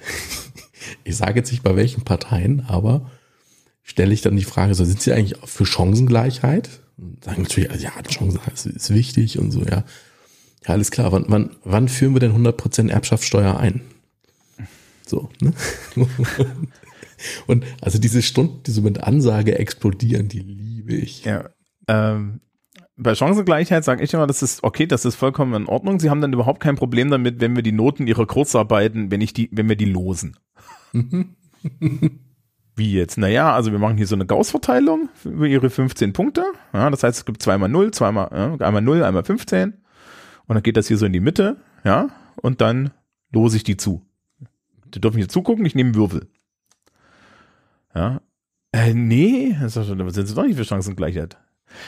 ich sage jetzt nicht bei welchen Parteien, aber stelle ich dann die Frage, so sind sie eigentlich für Chancengleichheit? Und sagen natürlich, also ja, Chancengleichheit ist, ist wichtig und so, ja. Ja, alles klar. Wann, wann, wann führen wir denn 100% Erbschaftssteuer ein? So, ne? Und also diese Stunden, die so mit Ansage explodieren, die liebe ich. Ja. Ähm, bei Chancengleichheit sage ich immer, das ist okay, das ist vollkommen in Ordnung. Sie haben dann überhaupt kein Problem damit, wenn wir die Noten ihrer Kurzarbeiten, wenn ich die, wenn wir die losen. Wie jetzt? Naja, also wir machen hier so eine Gauss-Verteilung über ihre 15 Punkte. Ja, das heißt, es gibt zweimal 0, zweimal, ja, einmal 0, einmal 15. Und dann geht das hier so in die Mitte, ja, und dann lose ich die zu. Die dürfen hier zugucken, ich nehme Würfel. Ja. Äh, nee, das sind sie doch nicht für Chancengleichheit.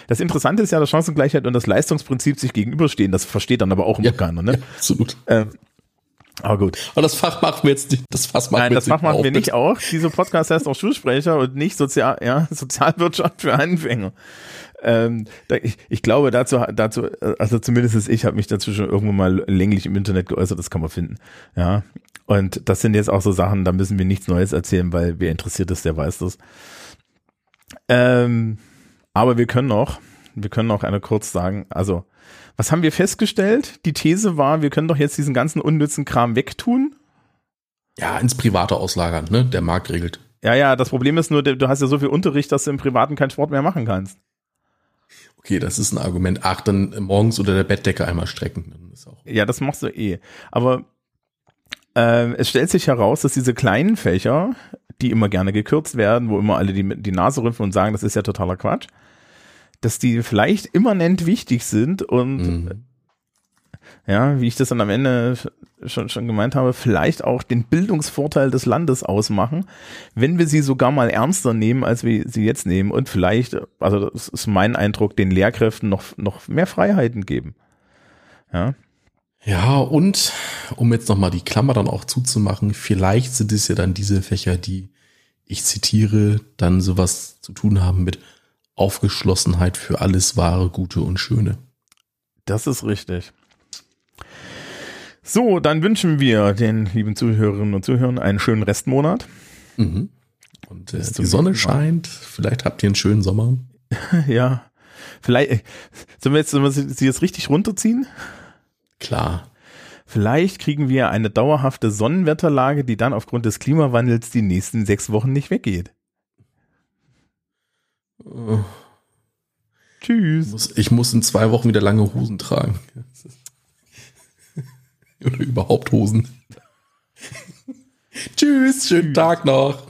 Das Interessante ist ja, dass Chancengleichheit und das Leistungsprinzip sich gegenüberstehen. Das versteht dann aber auch immer Ja. keiner, ne? Ja, absolut. Ähm, aber gut. Aber das Fach machen wir jetzt nicht. Das Fass machen Nein, wir das jetzt machen wir nicht bitte. auch. Dieser Podcast heißt auch Schulsprecher und nicht Sozial, ja, Sozialwirtschaft für Anfänger. Ähm, da, ich, ich glaube dazu, dazu, also zumindest ich habe mich dazu schon irgendwo mal länglich im Internet geäußert, das kann man finden. Ja. Und das sind jetzt auch so Sachen, da müssen wir nichts Neues erzählen, weil wer interessiert ist, der weiß das. Ähm, aber wir können noch, wir können noch eine kurz sagen, also, was haben wir festgestellt? Die These war, wir können doch jetzt diesen ganzen unnützen Kram wegtun. Ja, ins Private auslagern, ne? Der Markt regelt. Ja, ja, das Problem ist nur, du hast ja so viel Unterricht, dass du im Privaten keinen Sport mehr machen kannst. Okay, das ist ein Argument. Ach, dann morgens unter der Bettdecke einmal strecken. Ja, das machst du eh. Aber ähm, es stellt sich heraus, dass diese kleinen Fächer, die immer gerne gekürzt werden, wo immer alle die, die Nase rümpfen und sagen, das ist ja totaler Quatsch, dass die vielleicht immanent wichtig sind und Mhm. ja, wie ich das dann am Ende schon, schon gemeint habe, vielleicht auch den Bildungsvorteil des Landes ausmachen, wenn wir sie sogar mal ernster nehmen, als wir sie jetzt nehmen und vielleicht, also das ist mein Eindruck, den Lehrkräften noch, noch mehr Freiheiten geben. Ja, Ja, und um jetzt nochmal die Klammer dann auch zuzumachen, vielleicht sind es ja dann diese Fächer, die, ich zitiere, dann sowas zu tun haben mit Aufgeschlossenheit für alles Wahre, Gute und Schöne. das ist richtig. So, dann wünschen wir den lieben Zuhörerinnen und Zuhörern einen schönen Restmonat. Mhm. Und äh, die Sonne scheint, vielleicht habt ihr einen schönen Sommer. Ja, vielleicht, äh, sollen wir jetzt, sollen wir sie jetzt richtig runterziehen? Klar. Vielleicht kriegen wir eine dauerhafte Sonnenwetterlage, die dann aufgrund des Klimawandels die nächsten sechs Wochen nicht weggeht. Oh. Tschüss. Ich muss, ich muss in zwei Wochen wieder lange Hosen tragen. Oder überhaupt Hosen. Tschüss, schönen Tag noch.